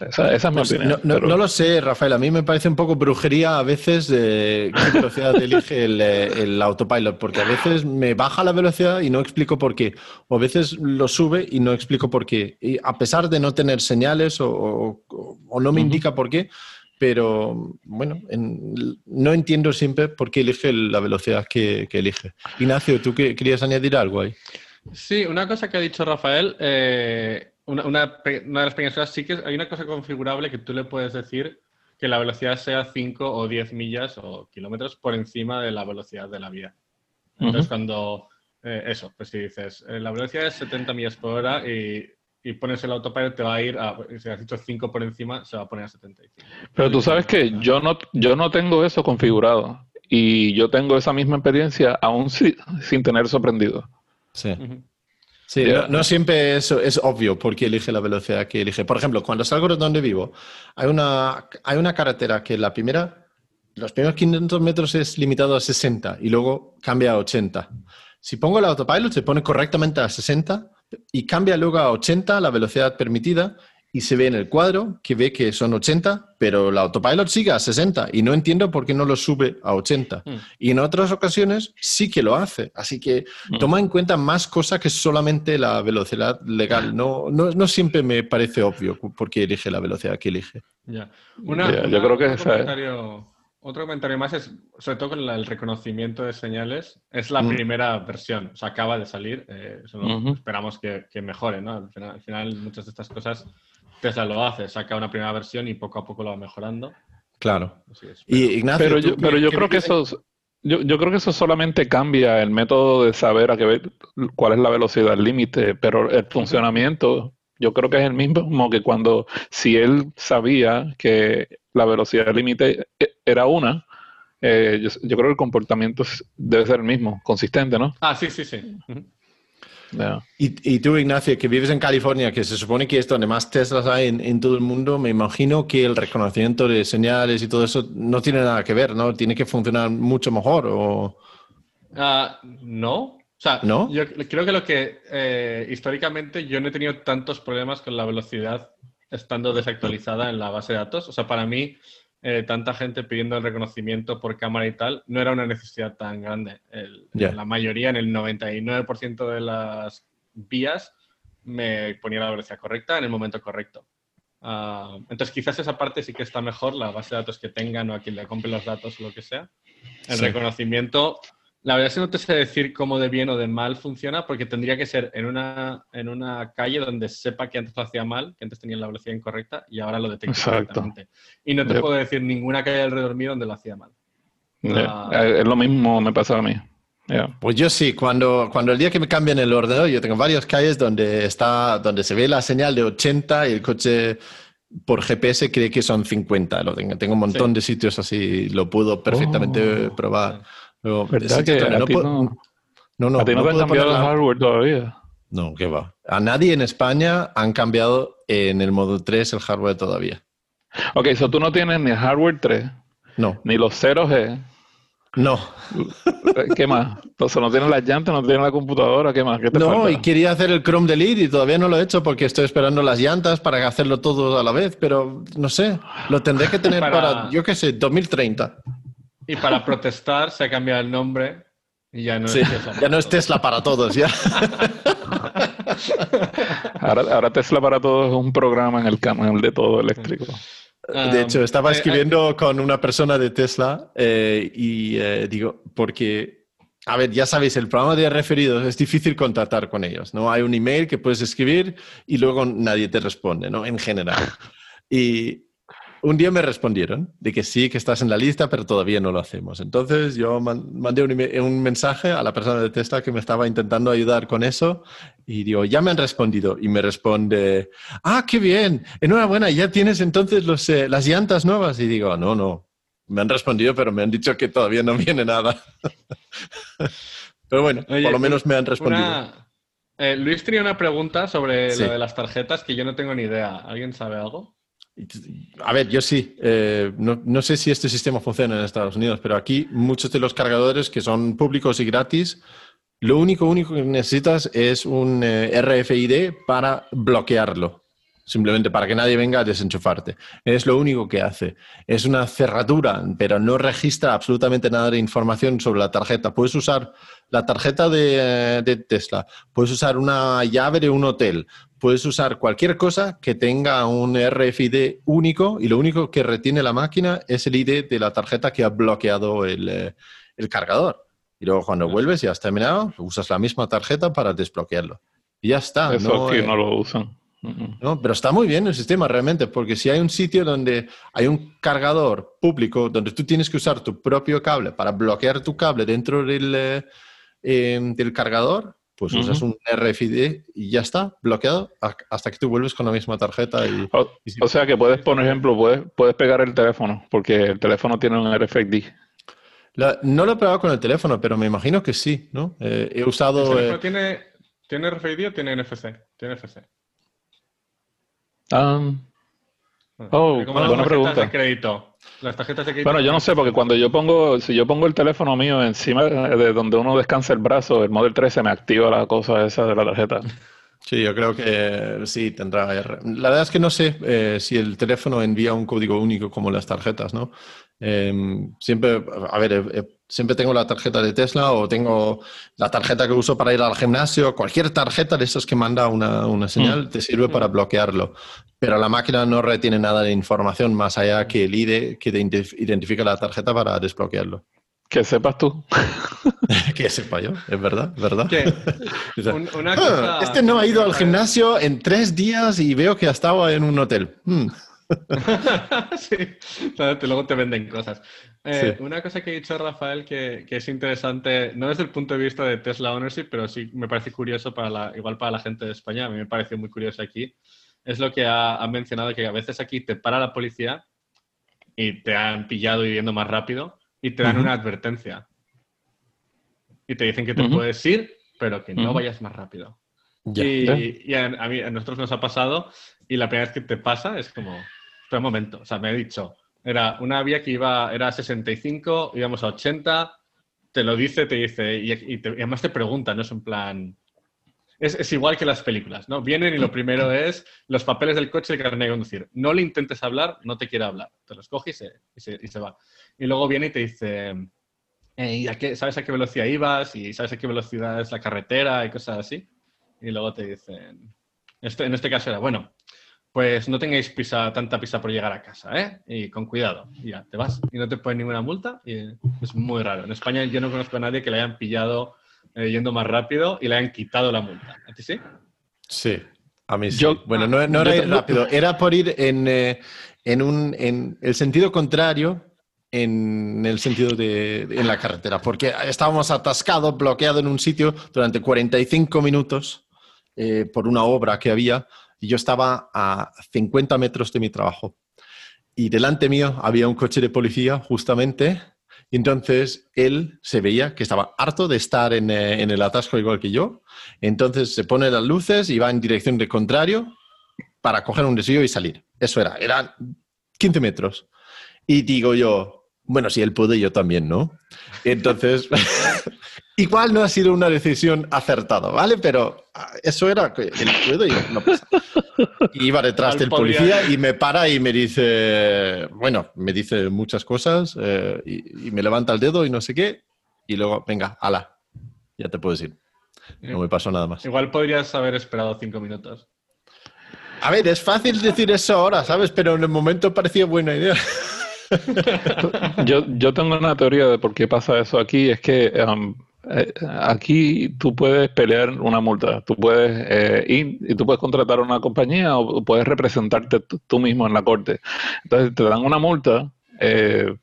Esa, esa es mi Pues opinión. no, no- pero- no lo sé, Rafael. A mí me parece un poco brujería a veces de qué velocidad elige el, eh, el autopilot, porque a veces me baja la velocidad y no explico por qué, o a veces lo sube y no explico por qué. Y a pesar de no tener señales o, o- o no me indica por qué, pero bueno, en- no entiendo siempre por qué elige la velocidad que, que elige. Ignacio, ¿tú qué- querías añadir algo ahí? Sí, una cosa que ha dicho Rafael, eh, una, una una de las pequeñas cosas, sí que hay una cosa configurable que tú le puedes decir que la velocidad sea 5 o 10 millas o kilómetros por encima de la velocidad de la vía. Entonces, cuando eh, eso, pues si dices, eh, la velocidad es 70 millas por hora y, y pones el autopilot, te va a ir a, si has dicho 5 por encima, se va a poner a 75. Pero tú sabes que yo no, yo no tengo eso configurado y yo tengo esa misma experiencia aún si- sin tener sorprendido. Sí. Sí, no siempre es, es obvio por qué elige la velocidad que elige. Por ejemplo, cuando salgo de donde vivo, hay una, hay una carretera que la primera, los primeros 500 metros es limitado a 60 y luego cambia a 80. Si pongo el autopilot, se pone correctamente a 60 y cambia luego a 80 la velocidad permitida y se ve en el cuadro que ve que son 80, pero el autopilot sigue a 60 y no entiendo por qué no lo sube a 80. Mm. Y en otras ocasiones sí que lo hace. Así que Mm. toma en cuenta más cosas que solamente la velocidad legal. No, no, no siempre me parece obvio por qué elige la velocidad que elige. Ya. Una- Ya, yo creo que otro, esa es- comentario, otro comentario más es, sobre todo con la- el reconocimiento de señales, es la Mm. primera versión, o sea, acaba de salir, eh, esperamos que, que mejore, ¿no? Al final, al final muchas de estas cosas Tesla lo hace, saca una primera versión y poco a poco lo va mejorando. Claro. Es. Y Ignacio, Pero ¿tú yo, pero yo creo que eso, yo, yo creo que eso solamente cambia el método de saber a qué ve- cuál es la velocidad límite, pero el funcionamiento, yo creo que es el mismo que cuando, si él sabía que la velocidad límite e- era una, eh, yo, yo creo que el comportamiento debe ser el mismo, consistente, ¿no? Ah, sí, sí, sí. Ujú. Y, y tú, Ignacio, que vives en California, que se supone que es donde más Teslas hay en, en todo el mundo, me imagino que el reconocimiento de señales y todo eso no tiene nada que ver, ¿no? Tiene que funcionar mucho mejor o... Ah, no. O sea, ¿No? yo creo que lo que eh, históricamente yo no he tenido tantos problemas con la velocidad estando desactualizada en la base de datos. O sea, para mí, eh, tanta gente pidiendo el reconocimiento por cámara y tal, no era una necesidad tan grande. El-. La mayoría, en el 99% de las vías, me ponía la velocidad correcta en el momento correcto. Ah, entonces, quizás esa parte sí que está mejor, la base de datos que tengan o a quien le compre los datos o lo que sea. El Sí. reconocimiento, la verdad es que no te sé decir cómo de bien o de mal funciona, porque tendría que ser en una, en una calle donde sepa que antes lo hacía mal, que antes tenía la velocidad incorrecta y ahora lo detecta Exacto. correctamente. Y no te puedo decir ninguna calle alrededor mío donde lo hacía mal. Ah. Eh, Es lo mismo me pasa a mí. Pues yo sí, cuando, cuando el día que me cambian el ordenador, yo tengo varias calles donde, está, donde se ve la señal de 80 y el coche por GPS cree que son 50. Lo tengo, tengo un montón Sí. de sitios así, lo puedo perfectamente Oh. probar. Luego, ¿Verdad que a no no, no, no, a ti no no te han puedo cambiado el hardware todavía? No, qué va. A nadie en España han cambiado en el modo 3 el hardware todavía. Ok, so tú no tienes ni el hardware 3, No, ni los 0G. no. ¿Qué más? Entonces no tienes las llantas, no tienes la computadora, ¿qué más? ¿Qué te No, falta? y quería hacer el Chrome Delete y todavía no lo he hecho porque estoy esperando las llantas para hacerlo todo a la vez, pero no sé, lo tendré que tener para, Para- yo qué sé, 2030. Y para protestar se ha cambiado el nombre y ya no Sí, es Tesla. ya no es Tesla para todos, ya. Ahora, ahora Tesla para todos es un programa en el canal de todo eléctrico. De hecho, estaba Eh, eh, escribiendo con una persona de Tesla eh, y eh, digo, porque, a ver, ya sabéis, el programa de referidos es difícil contactar con ellos, ¿no? Hay un email que puedes escribir y luego nadie te responde, ¿no? En general. Y un día me respondieron de que sí, que estás en la lista, pero todavía no lo hacemos. Entonces yo man- mandé un, mensaje a la persona de Tesla que me estaba intentando ayudar con eso y digo, ya me han respondido. Y me responde, ah, qué bien, enhorabuena, ya tienes entonces los, eh, las llantas nuevas. Y digo, no, no, me han respondido, pero me han dicho que todavía no viene nada. pero bueno, Oye, por lo menos me han respondido. una- eh, Luis tenía una pregunta sobre Sí. lo de las tarjetas que yo no tengo ni idea. ¿Alguien sabe algo? A ver, yo sí. eh, no, sé si este sistema funciona en Estados Unidos, pero aquí muchos de los cargadores que son públicos y gratis, lo único, único que necesitas es un eh, RFID para bloquearlo. Simplemente para que nadie venga a desenchufarte. Es lo único que hace. Es una cerradura, pero no registra absolutamente nada de información sobre la tarjeta. Puedes usar la tarjeta de, eh, de Tesla, puedes usar una llave de un hotel, puedes usar cualquier cosa que tenga un RFID único y lo único que retiene la máquina es el ID de la tarjeta que ha bloqueado el, eh, el cargador. Y luego cuando vuelves y has terminado, usas la misma tarjeta para desbloquearlo. Y ya está. Eso no, aquí eh, no lo usan. No, pero está muy bien el sistema realmente, porque si hay un sitio donde hay un cargador público, donde tú tienes que usar tu propio cable para bloquear tu cable dentro del, eh, eh, del cargador, pues usas un RFID y ya está, bloqueado, hasta que tú vuelves con la misma tarjeta. Y, O, y si- o sea que puedes, por ejemplo, puedes, puedes pegar el teléfono, porque el teléfono tiene un RFID. La- no lo he probado con el teléfono, pero me imagino que sí, ¿no? Eh, he ¿El usado... teléfono eh, tiene, ¿Tiene RFID o tiene NFC? Tiene NFC. Ah, Oh, Como buena las pregunta. de crédito. Las tarjetas de crédito. Bueno, yo no sé, porque cuando yo pongo, si yo pongo el teléfono mío encima de donde uno descansa el brazo, el Model 3 se me activa la cosa esa de la tarjeta. Sí, yo creo que sí, tendrá R. La verdad es que no sé eh, si el teléfono envía un código único como las tarjetas, ¿no? Eh, siempre, a ver, eh, eh, siempre tengo la tarjeta de Tesla o tengo la tarjeta que uso para ir al gimnasio. Cualquier tarjeta de esas que manda una, una señal te sirve para bloquearlo. Pero la máquina no retiene nada de información más allá que el ID que te identif- identifica la tarjeta para desbloquearlo. Que sepas tú. que sepa yo, es verdad, es verdad. Un- una "Ah, este no ha ido al gimnasio en tres días y veo que ha estado en un hotel. Hmm. sí, claro, te- luego te venden cosas. Eh, Sí. Una cosa que ha dicho Rafael que, que es interesante, no desde el punto de vista de Tesla Ownership, pero sí me parece curioso para la, igual para la gente de España, a mí me pareció muy curioso aquí, es lo que ha, ha mencionado, que a veces aquí te para la policía y te han pillado yendo más rápido y te dan una advertencia. Y te dicen que te puedes ir, pero que no vayas más rápido. Ya. Y, y a, a mí, a nosotros nos ha pasado y la primera vez que te pasa es como, espera un momento, o sea, me he dicho, era una vía que iba, era a 65, íbamos a 80, te lo dice, te dice, y, y te- y además te pregunta, no es en plan... Es, es igual que las películas, ¿no? Vienen y lo primero es los papeles del coche y el carnet de conducir. No le intentes hablar, no te quiere hablar. Te los coge y se, y se, y se va. Y luego viene y te dice, "Eh, ¿y a qué- ¿sabes a qué velocidad ibas? ¿Y sabes a qué velocidad es la carretera? Y cosas así. Y luego te dicen, este, en este caso era, bueno, pues no tengáis prisa, tanta prisa por llegar a casa, ¿eh? Y con cuidado. Y ya, te vas. Y no te ponen ninguna multa. Y es muy raro. En España yo no conozco a nadie que le hayan pillado eh, yendo más rápido y le hayan quitado la multa. ¿A ti sí? Sí, a mí sí. Yo- bueno, no, no era ir rápido, era por ir en, eh, en, un, en el sentido contrario en el sentido de, de- en la carretera, porque estábamos atascados, bloqueados en un sitio durante 45 minutos eh, por una obra que había y yo estaba a 50 metros de mi trabajo. Y delante mío había un coche de policía, justamente, entonces él se veía que estaba harto de estar en, eh, en el atasco igual que yo, entonces se pone las luces y va en dirección de contrario para coger un desvío y salir. Eso era, eran 15 metros. Y digo yo, bueno, si él puede, yo también, ¿no? Entonces, igual no ha sido una decisión acertada, ¿vale? Pero ah, eso era él puede y yo no pasa. Iba detrás del policía y me para y me dice, bueno, me dice muchas cosas eh, y, y me levanta el dedo y no sé qué. Y luego, venga, ala, ya te puedes ir. No me pasó nada más. Igual podrías haber esperado cinco minutos. A ver, es fácil decir eso ahora, ¿sabes? Pero en el momento parecía buena idea. Yo, yo tengo una teoría de por qué pasa eso aquí. Es que um, eh, aquí tú puedes pelear una multa. Tú puedes eh, ir y tú puedes contratar una compañía o puedes representarte tú, tú mismo en la corte. Entonces te dan una multa. eh,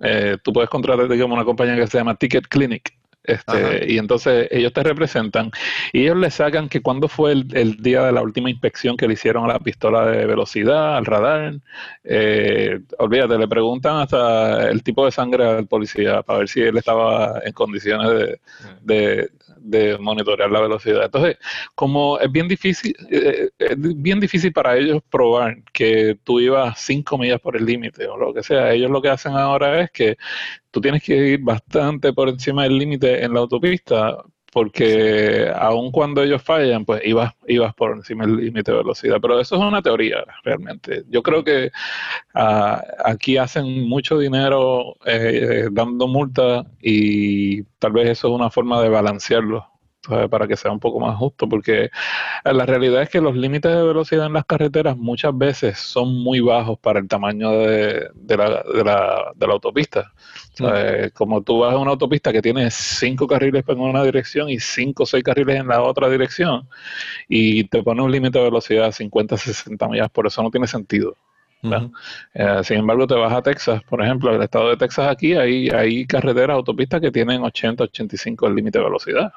eh, tú puedes contratar, digamos, una compañía que se llama Ticket Clinic. Este, y entonces ellos te representan y ellos le sacan que cuando fue el, el día de la última inspección que le hicieron a la pistola de velocidad, al radar, eh, olvídate, le preguntan hasta el tipo de sangre al policía para ver si él estaba en condiciones de, de, de monitorear la velocidad. Entonces, como es bien difícil, eh, es bien difícil para ellos probar que tú ibas cinco millas por el límite o lo que sea, ellos lo que hacen ahora es que tú tienes que ir bastante por encima del límite en la autopista porque aun cuando ellos fallan, pues ibas, ibas por encima del límite de velocidad. Pero eso es una teoría, realmente. Yo creo que ah, aquí hacen mucho dinero eh, dando multas y tal vez eso es una forma de balancearlo. ¿Sabes? para que sea un poco más justo, porque eh, la realidad es que los límites de velocidad en las carreteras muchas veces son muy bajos para el tamaño de, de la, de, la, de la autopista. Como tú vas a una autopista que tiene cinco carriles en una dirección y cinco o seis carriles en la otra dirección y te pone un límite de velocidad de 50, 60 millas, por eso no tiene sentido. Eh, sin embargo, te vas a Texas, por ejemplo, el estado de Texas aquí, hay, hay carreteras, autopistas que tienen 80, 85 el límite de velocidad.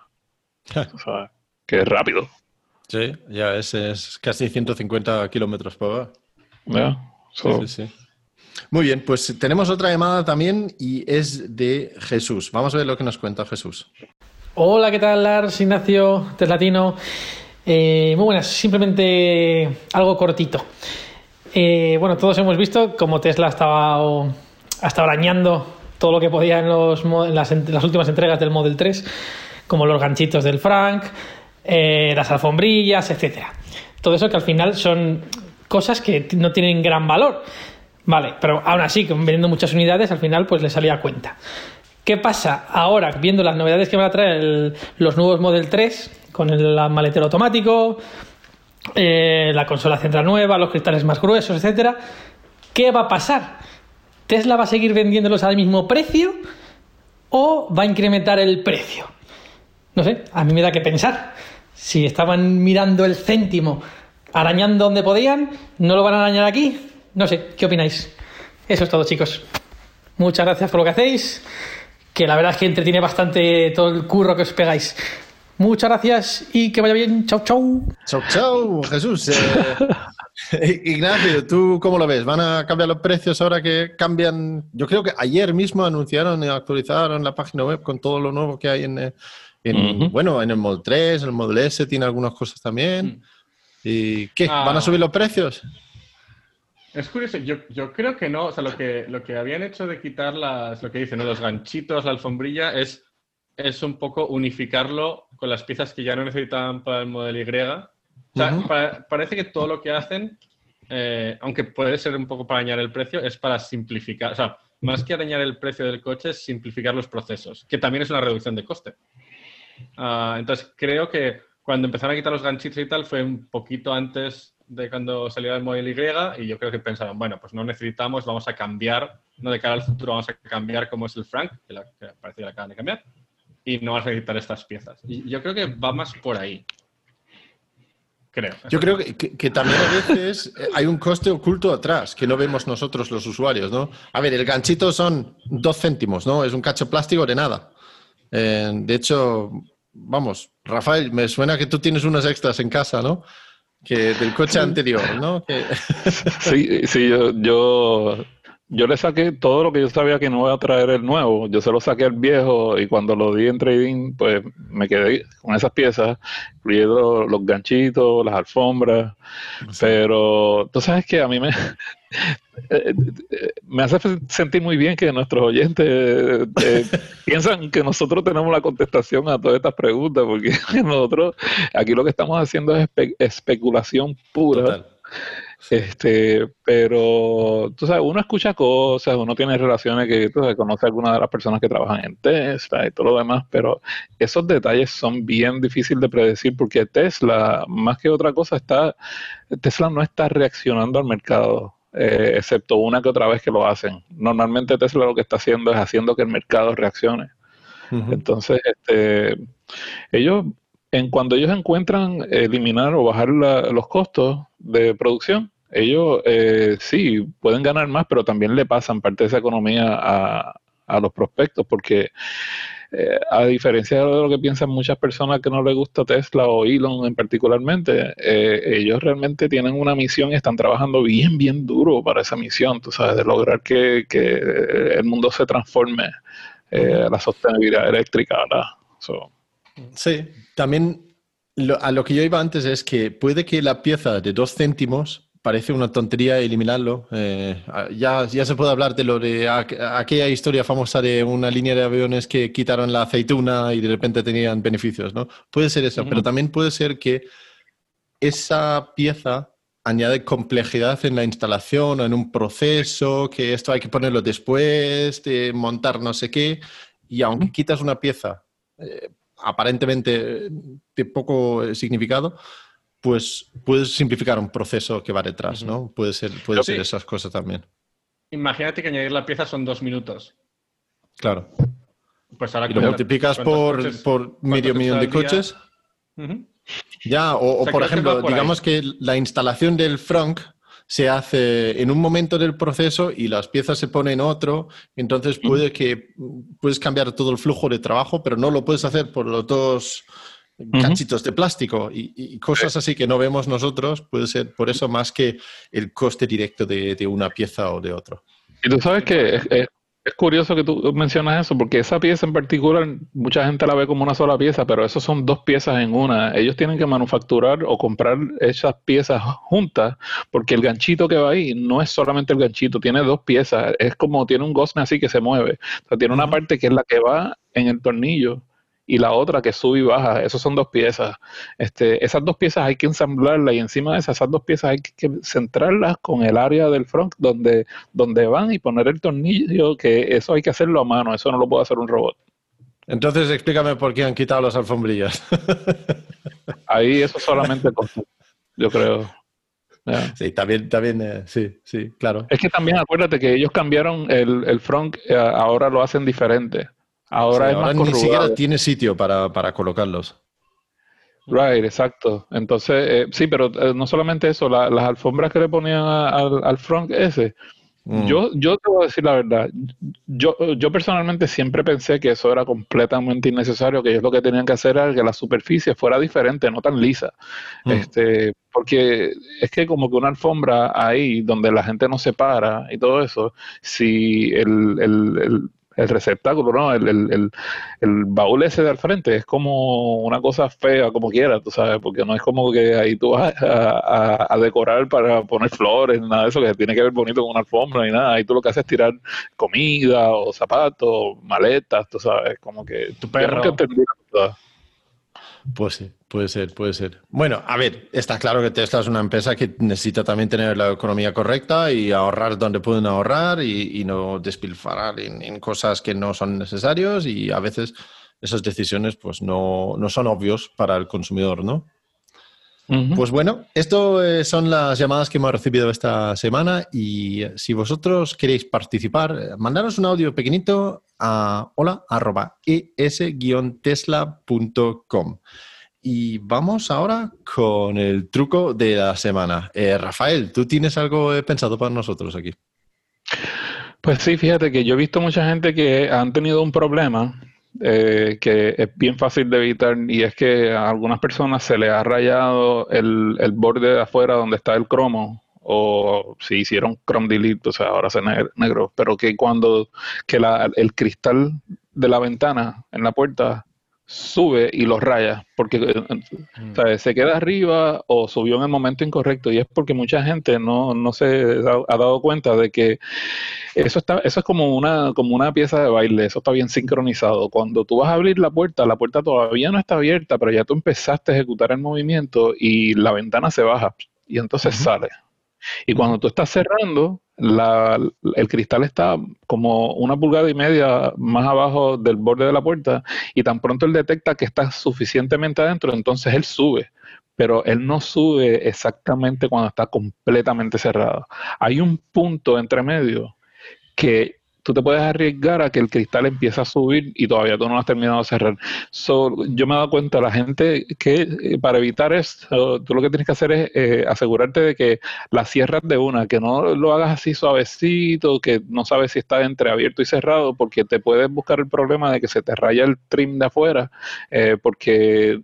O sea, que es rápido. Sí, ya es, es casi 150 kilómetros por hora. Sí, sí, sí. Muy bien, pues tenemos otra llamada también y es de Jesús. Vamos a ver lo que nos cuenta Jesús. Hola, ¿qué tal, Lars, Ignacio, Teslatino? Eh, muy buenas, simplemente algo cortito. Eh, bueno, todos hemos visto cómo Tesla estaba, o- ha estado arañando todo lo que podía en, los, mo- en las, en las últimas entregas del Model 3, como los ganchitos del Frank, eh, las alfombrillas, etcétera. Todo eso que al final son cosas que no tienen gran valor. Vale, pero aún así, vendiendo muchas unidades, al final pues le salía a cuenta. ¿Qué pasa ahora, viendo las novedades que van a traer los nuevos Model 3, con el maletero automático, eh, la consola central nueva, los cristales más gruesos, etcétera? ¿Qué va a pasar? ¿Tesla va a seguir vendiéndolos al mismo precio? o va a incrementar el precio. No sé, a mí me da que pensar. Si estaban mirando el céntimo, arañando donde podían, ¿no lo van a arañar aquí? No sé, ¿qué opináis? Eso es todo, chicos. Muchas gracias por lo que hacéis, que la verdad es que entretiene bastante todo el curro que os pegáis. Muchas gracias y que vaya bien. Chau, chau. Chau, chau, Jesús. Eh, Ignacio, ¿tú cómo lo ves? ¿Van a cambiar los precios ahora que cambian? Yo creo que ayer mismo anunciaron y actualizaron la página web con todo lo nuevo que hay en, eh, bueno, en el Model 3, el Model S tiene algunas cosas también. ¿Y qué? Ah. ¿Van a subir los precios? Es curioso, yo, yo creo que no, o sea, lo que, lo que habían hecho de quitar las, lo que dicen, ¿no? los ganchitos, la alfombrilla, es, es un poco unificarlo con las piezas que ya no necesitaban para el modelo Y. O sea, Ujú. pa- parece que todo lo que hacen, eh, aunque puede ser un poco para dañar el precio, es para simplificar, o sea, más que dañar el precio del coche, es simplificar los procesos, que también es una reducción de coste. Ah, entonces, creo que cuando empezaron a quitar los ganchitos y tal fue un poquito antes de cuando salió el modelo Y y yo creo que pensaron, bueno, pues no necesitamos, vamos a cambiar, no de cara al futuro vamos a cambiar como es el Frank, que, la- que parece que la acaban de cambiar, y no vamos a necesitar estas piezas. Y yo creo que va más por ahí. Creo. Yo creo que, que- que también a veces eh, hay un coste oculto atrás que no vemos nosotros los usuarios, ¿no? A ver, el ganchito son dos céntimos, ¿no? Es un cacho plástico de nada. Eh, de hecho, vamos, Rafael, me suena que tú tienes unos extras en casa, ¿no? Que del coche anterior, ¿no? Que- Sí, sí, yo, yo, yo le saqué todo lo que yo sabía que no iba a traer el nuevo. Yo se lo saqué al viejo y cuando lo di en trading, pues me quedé con esas piezas, incluyendo los ganchitos, las alfombras. Pero tú sabes que a mí me, eh, eh, me hace sentir muy bien que nuestros oyentes eh, piensan que nosotros tenemos la contestación a todas estas preguntas, porque nosotros aquí lo que estamos haciendo es espe- especulación pura. Total. Este, pero tú sabes, uno escucha cosas, uno tiene relaciones que tú sabes, conoce a algunas de las personas que trabajan en Tesla y todo lo demás, pero esos detalles son bien difíciles de predecir porque Tesla, más que otra cosa, está, Tesla no está reaccionando al mercado, eh, excepto una que otra vez que lo hacen. Normalmente Tesla lo que está haciendo es haciendo que el mercado reaccione. Entonces, este, ellos, en cuando ellos encuentran eliminar o bajar la- los costos de producción, ellos eh, sí pueden ganar más, pero también le pasan parte de esa economía a, a los prospectos, porque eh, a diferencia de lo que piensan muchas personas que no les gusta Tesla o Elon en particularmente, eh, ellos realmente tienen una misión y están trabajando bien, bien duro para esa misión, tú sabes, de lograr que, que el mundo se transforme eh, a la sostenibilidad eléctrica, ¿verdad? So, Sí, también lo- a lo que yo iba antes es que puede que la pieza de dos céntimos parece una tontería eliminarlo. eh, ya, ya se puede hablar de lo de aqu- aquella historia famosa de una línea de aviones que quitaron la aceituna y de repente tenían beneficios, ¿no? Puede ser eso, pero también puede ser que esa pieza añade complejidad en la instalación o en un proceso, que esto hay que ponerlo después de montar no sé qué, y aunque quitas una pieza eh, aparentemente de poco significado, pues puedes simplificar un proceso que va detrás, ¿no? Puede ser, puede Sí. ser esas cosas también. Imagínate que añadir la pieza son dos minutos. Claro. Pues ahora Y lo multiplicas ¿cuántos por, coches- por medio millón de coches. Ya, o, o sea, por ejemplo, por digamos que la instalación del frunk se hace en un momento del proceso y las piezas se ponen en otro, entonces puede que puedes cambiar todo el flujo de trabajo, pero no lo puedes hacer por los dos cachitos de plástico y, y cosas así que no vemos nosotros, puede ser por eso más que el coste directo de, de una pieza o de otro. Y tú sabes que es, es- es curioso que tú mencionas eso, porque esa pieza en particular, mucha gente la ve como una sola pieza, pero eso son dos piezas en una. Ellos tienen que manufacturar o comprar esas piezas juntas, porque el ganchito que va ahí no es solamente el ganchito, tiene dos piezas. Es como tiene un gosme así que se mueve. O sea, tiene una parte que es la que va en el tornillo y la otra que sube y baja. Esas son dos piezas. Este, esas dos piezas hay que ensamblarlas y encima de esas, esas dos piezas hay que centrarlas con el área del front donde, donde van y poner el tornillo, que eso hay que hacerlo a mano, eso no lo puede hacer un robot. Entonces explícame por qué han quitado las alfombrillas. Ahí eso solamente costa, yo creo. Sí, también, también, eh, sí, sí, claro. Es que también acuérdate que ellos cambiaron el, el front, eh, ahora lo hacen diferente. Ahora Sí, es ahora más ni corrugado. siquiera tiene sitio para, para colocarlos. Right, exacto. Entonces, eh, sí, pero eh, no solamente eso, la- las alfombras que le ponían a- al, al front ese, Mm. yo, yo te voy a decir la verdad, yo, yo personalmente siempre pensé que eso era completamente innecesario, que ellos lo que tenían que hacer era que la superficie fuera diferente, no tan lisa. Mm. Este, porque es que como que una alfombra ahí donde la gente no se para y todo eso, si el, el, el, el receptáculo, ¿no? El, el, el, el baúl ese de al frente es como una cosa fea, como quiera, tú sabes, porque no es como que ahí tú vas a, a- a decorar para poner flores, nada de eso, que tiene que ver bonito con una alfombra y nada. Ahí tú lo que haces es tirar comida o zapatos, maletas, tú sabes, como que Tu yo perro. nunca entendí la verdad. Pues sí, puede ser, puede ser. Bueno, a ver, está claro que Tesla es una empresa que necesita también tener la economía correcta y ahorrar donde pueden ahorrar y, y no despilfarrar en, en cosas que no son necesarios y a veces esas decisiones pues no, no son obvios para el consumidor, ¿no? Pues bueno, esto eh, son las llamadas que hemos recibido esta semana y eh, si vosotros queréis participar, eh, mandaros un audio pequeñito a hola arroba es-tesla.com. Y vamos ahora con el truco de la semana. Eh, Rafael, ¿tú tienes algo eh, pensado para nosotros aquí? Pues sí, fíjate que yo he visto mucha gente que han tenido un problema eh, que es bien fácil de evitar y es que a algunas personas se les ha rayado el, el borde de afuera donde está el cromo o si hicieron chrome delete, o sea, ahora se ne- negro, pero que cuando que la- el cristal de la ventana en la puerta sube y los raya, porque eh, o sea, se queda arriba o subió en el momento incorrecto y es porque mucha gente no, no se ha ha dado cuenta de que eso está, eso es como una, como una pieza de baile, eso está bien sincronizado. Cuando tú vas a abrir la puerta, la puerta todavía no está abierta, pero ya tú empezaste a ejecutar el movimiento y la ventana se baja y entonces sale. Y cuando tú estás cerrando, la- el cristal está como una pulgada y media más abajo del borde de la puerta y tan pronto él detecta que está suficientemente adentro, entonces él sube. Pero él no sube exactamente cuando está completamente cerrado. Hay un punto entre medio que tú te puedes arriesgar a que el cristal empiece a subir y todavía tú no has terminado de cerrar. So, yo me he dado cuenta, la gente que eh, para evitar esto, tú lo que tienes que hacer es eh, asegurarte de que la cierras de una, que no lo hagas así suavecito, que no sabes si está entre abierto y cerrado, porque te puedes buscar el problema de que se te raya el trim de afuera, eh, porque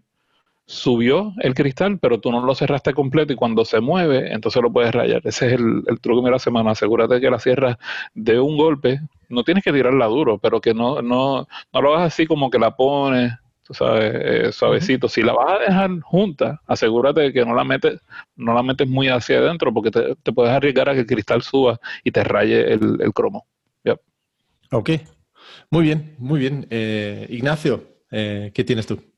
subió el cristal, pero tú no lo cerraste completo y cuando se mueve, entonces lo puedes rayar. Ese es el, el truco de la semana. Asegúrate que la cierras de un golpe. No tienes que tirarla duro, pero que no, no, no lo hagas así como que la pones, tú sabes, eh, suavecito. Si la vas a dejar junta, asegúrate de que no la metes, no la metes muy hacia adentro, porque te, te puedes arriesgar a que el cristal suba y te raye el, el cromo. Yep. Ok, muy bien, muy bien. Eh, Ignacio, eh, ¿qué tienes tú?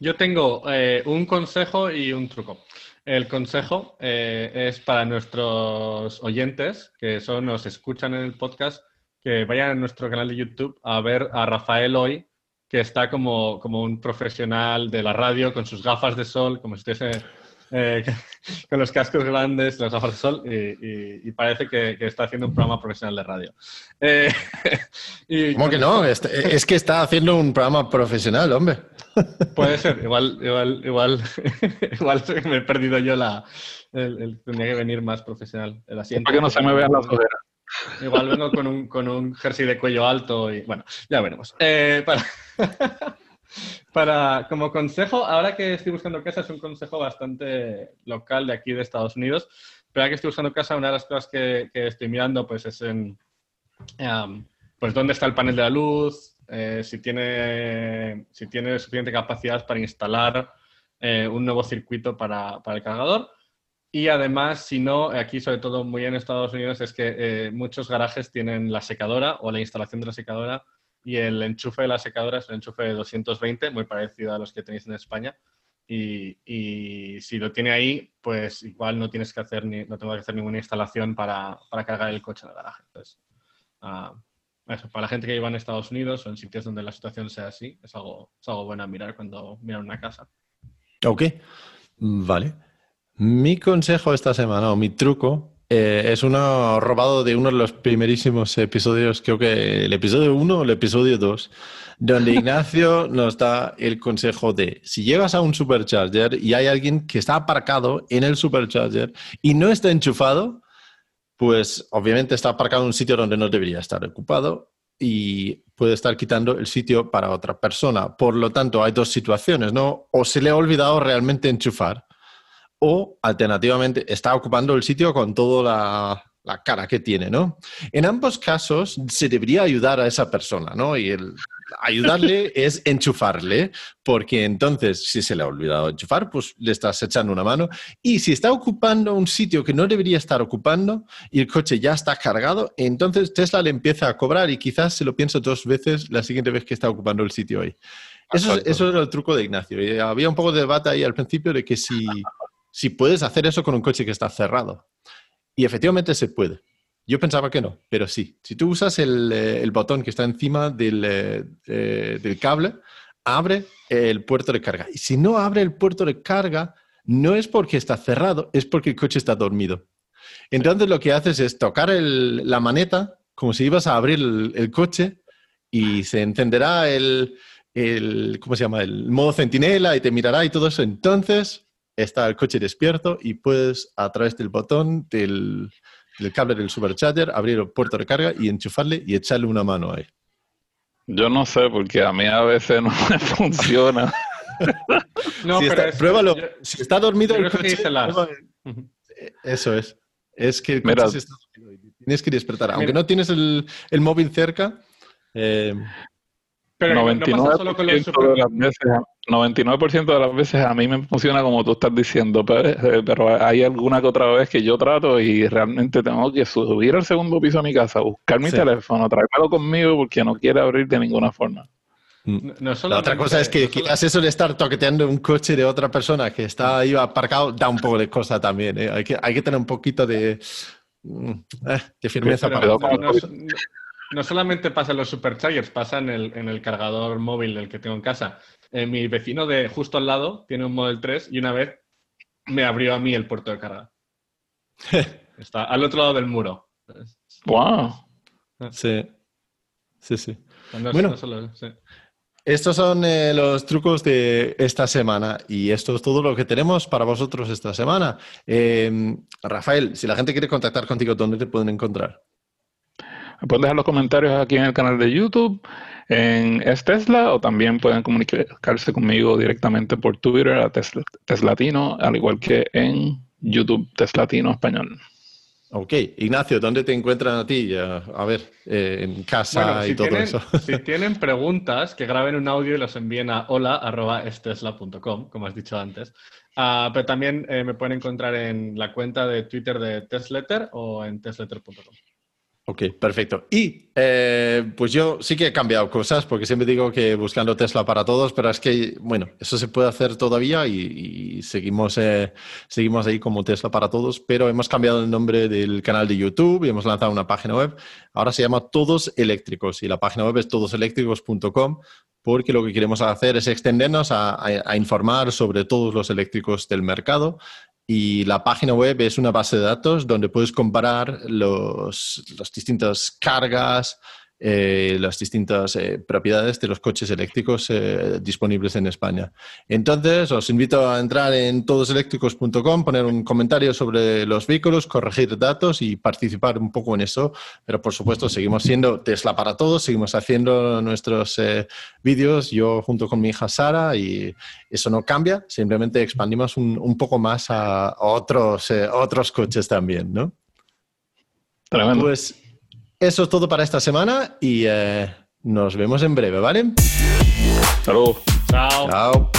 Yo tengo eh, un consejo y un truco. El consejo eh, es para nuestros oyentes que son, nos escuchan en el podcast, que vayan a nuestro canal de YouTube a ver a Rafael hoy, que está como, como un profesional de la radio con sus gafas de sol, como si estuviese eh, con los cascos grandes, las gafas de sol, y, y- y parece que, que está haciendo un programa profesional de radio. Eh, y ¿Cómo que no? Es, es que está haciendo un programa profesional, hombre. Puede ser, igual, igual, igual, igual me he perdido yo la. El, el- tendría que venir más profesional. El asiento. Para que no se me vean las ojeras. Igual vengo con un, con un jersey de cuello alto y bueno, ya veremos. Eh, para, para, como consejo, ahora que estoy buscando casa, es un consejo bastante local de aquí de Estados Unidos, pero ahora que estoy buscando casa, una de las cosas que, que estoy mirando pues es en em, pues dónde está el panel de la luz, eh, si, tiene, si tiene suficiente capacidad para instalar eh, un nuevo circuito para, para el cargador. Y además, si no, aquí sobre todo muy en Estados Unidos es que eh, muchos garajes tienen la secadora o la instalación de la secadora y el enchufe de la secadora es un enchufe de 220, muy parecido a los que tenéis en España. Y, si lo tiene ahí, pues igual no tienes que hacer ni, no tengo que hacer ninguna instalación para, para cargar el coche en el garaje. Entonces, ah, eso, para la gente que viva en Estados Unidos o en sitios donde la situación sea así, es algo, es algo bueno a mirar cuando miran una casa. Ok, vale. Mi consejo esta semana o mi truco Eh, es uno robado de uno de los primerísimos episodios, creo que el episodio 1 o el episodio 2, donde Ignacio nos da el consejo de si llegas a un supercharger y hay alguien que está aparcado en el supercharger y no está enchufado, pues obviamente está aparcado en un sitio donde no debería estar ocupado y puede estar quitando el sitio para otra persona. Por lo tanto, hay dos situaciones, ¿no? O se le ha olvidado realmente enchufar o alternativamente está ocupando el sitio con toda la, la cara que tiene, ¿no? En ambos casos se debería ayudar a esa persona, ¿no? Y el ayudarle es enchufarle, porque entonces si se le ha olvidado enchufar, pues le estás echando una mano. Y si está ocupando un sitio que no debería estar ocupando y el coche ya está cargado, entonces Tesla le empieza a cobrar y quizás se lo piensa dos veces la siguiente vez que está ocupando el sitio ahí. Eso, eso era el truco de Ignacio. Y había un poco de debate ahí al principio de que si si puedes hacer eso con un coche que está cerrado. Y efectivamente se puede. Yo pensaba que no, pero sí. Si tú usas el, eh, botón que está encima del, eh, del, cable, abre el puerto de carga. Y si no abre el puerto de carga, no es porque está cerrado, es porque el coche está dormido. Entonces lo que haces es tocar la maneta como si ibas a abrir el, coche y se encenderá el, el, ¿cómo se llama? El modo centinela y te mirará y todo eso. Entonces está el coche despierto y puedes a través del botón del, cable del supercharger abrir el puerto de carga y enchufarle y echarle una mano ahí. Yo no sé, porque a mí a veces no me funciona. no, si está, pruébalo. si está dormido el coche, eso es. Es que el coche está dormido tienes que despertar. Aunque no tienes el, el móvil cerca, eh, pero 99%, de las veces, 99 de las veces a mí me funciona como tú estás diciendo, eh, pero, hay alguna que otra vez que yo trato y realmente tengo que subir al segundo piso a mi casa, buscar mi teléfono, traérmelo conmigo porque no quiere abrir de ninguna forma. Mm. la otra cosa es que quizás eso de estar toqueteando un coche de otra persona que está ahí aparcado da un poco de cosa también. ¿eh? Hay, que, hay que tener un poquito de, mm, eh, de firmeza. para no solamente pasa en los superchargers, pasa en el, en el cargador móvil del que tengo en casa. Eh, mi vecino de justo al lado tiene un Model 3 y una vez me abrió a mí el puerto de carga. Está al otro lado del muro. ¡Wow! Sí. Sí, sí. bueno, estos son eh, los trucos de esta semana y esto es todo lo que tenemos para vosotros esta semana. Eh, Rafael, si la gente quiere contactar contigo, ¿dónde te pueden encontrar? Pueden dejar los comentarios aquí en el canal de YouTube, en Es Tesla, o también pueden comunicarse conmigo directamente por Twitter a Teslatino, al igual que en YouTube Teslatino Español. Ok, Ignacio, ¿dónde te encuentran a ti? A ver, eh, en casa y todo eso. si tienen preguntas, que graben un audio y los envíen a hola.estesla.com, como has dicho antes. Ah, pero también eh, me pueden encontrar en la cuenta de Twitter de Tesletter o en tesletter.com. Ok, perfecto. Y eh, pues yo sí que he cambiado cosas, porque siempre digo que buscando Tesla para todos, pero es que, bueno, eso se puede hacer todavía y, seguimos, eh, seguimos ahí como Tesla para todos, pero hemos cambiado el nombre del canal de YouTube y hemos lanzado una página web. Ahora se llama Todos Eléctricos y la página web es todoseléctricos.com porque lo que queremos hacer es extendernos a informar sobre todos los eléctricos del mercado y la página web es una base de datos donde puedes comparar los, las distintas cargas, eh, las distintas eh, propiedades de los coches eléctricos eh, disponibles en España. Entonces, os invito a entrar en todoseléctricos.com, poner un comentario sobre los vehículos, corregir datos y participar un poco en eso. Pero, por supuesto, seguimos siendo Tesla para todos, seguimos haciendo nuestros vídeos, yo junto con mi hija Sara, y eso no cambia, simplemente expandimos un, un poco más a, otros, otros coches también, ¿no? Pues eso es todo para esta semana y eh, nos vemos en breve, ¿vale? Saludos. Chao. Chao.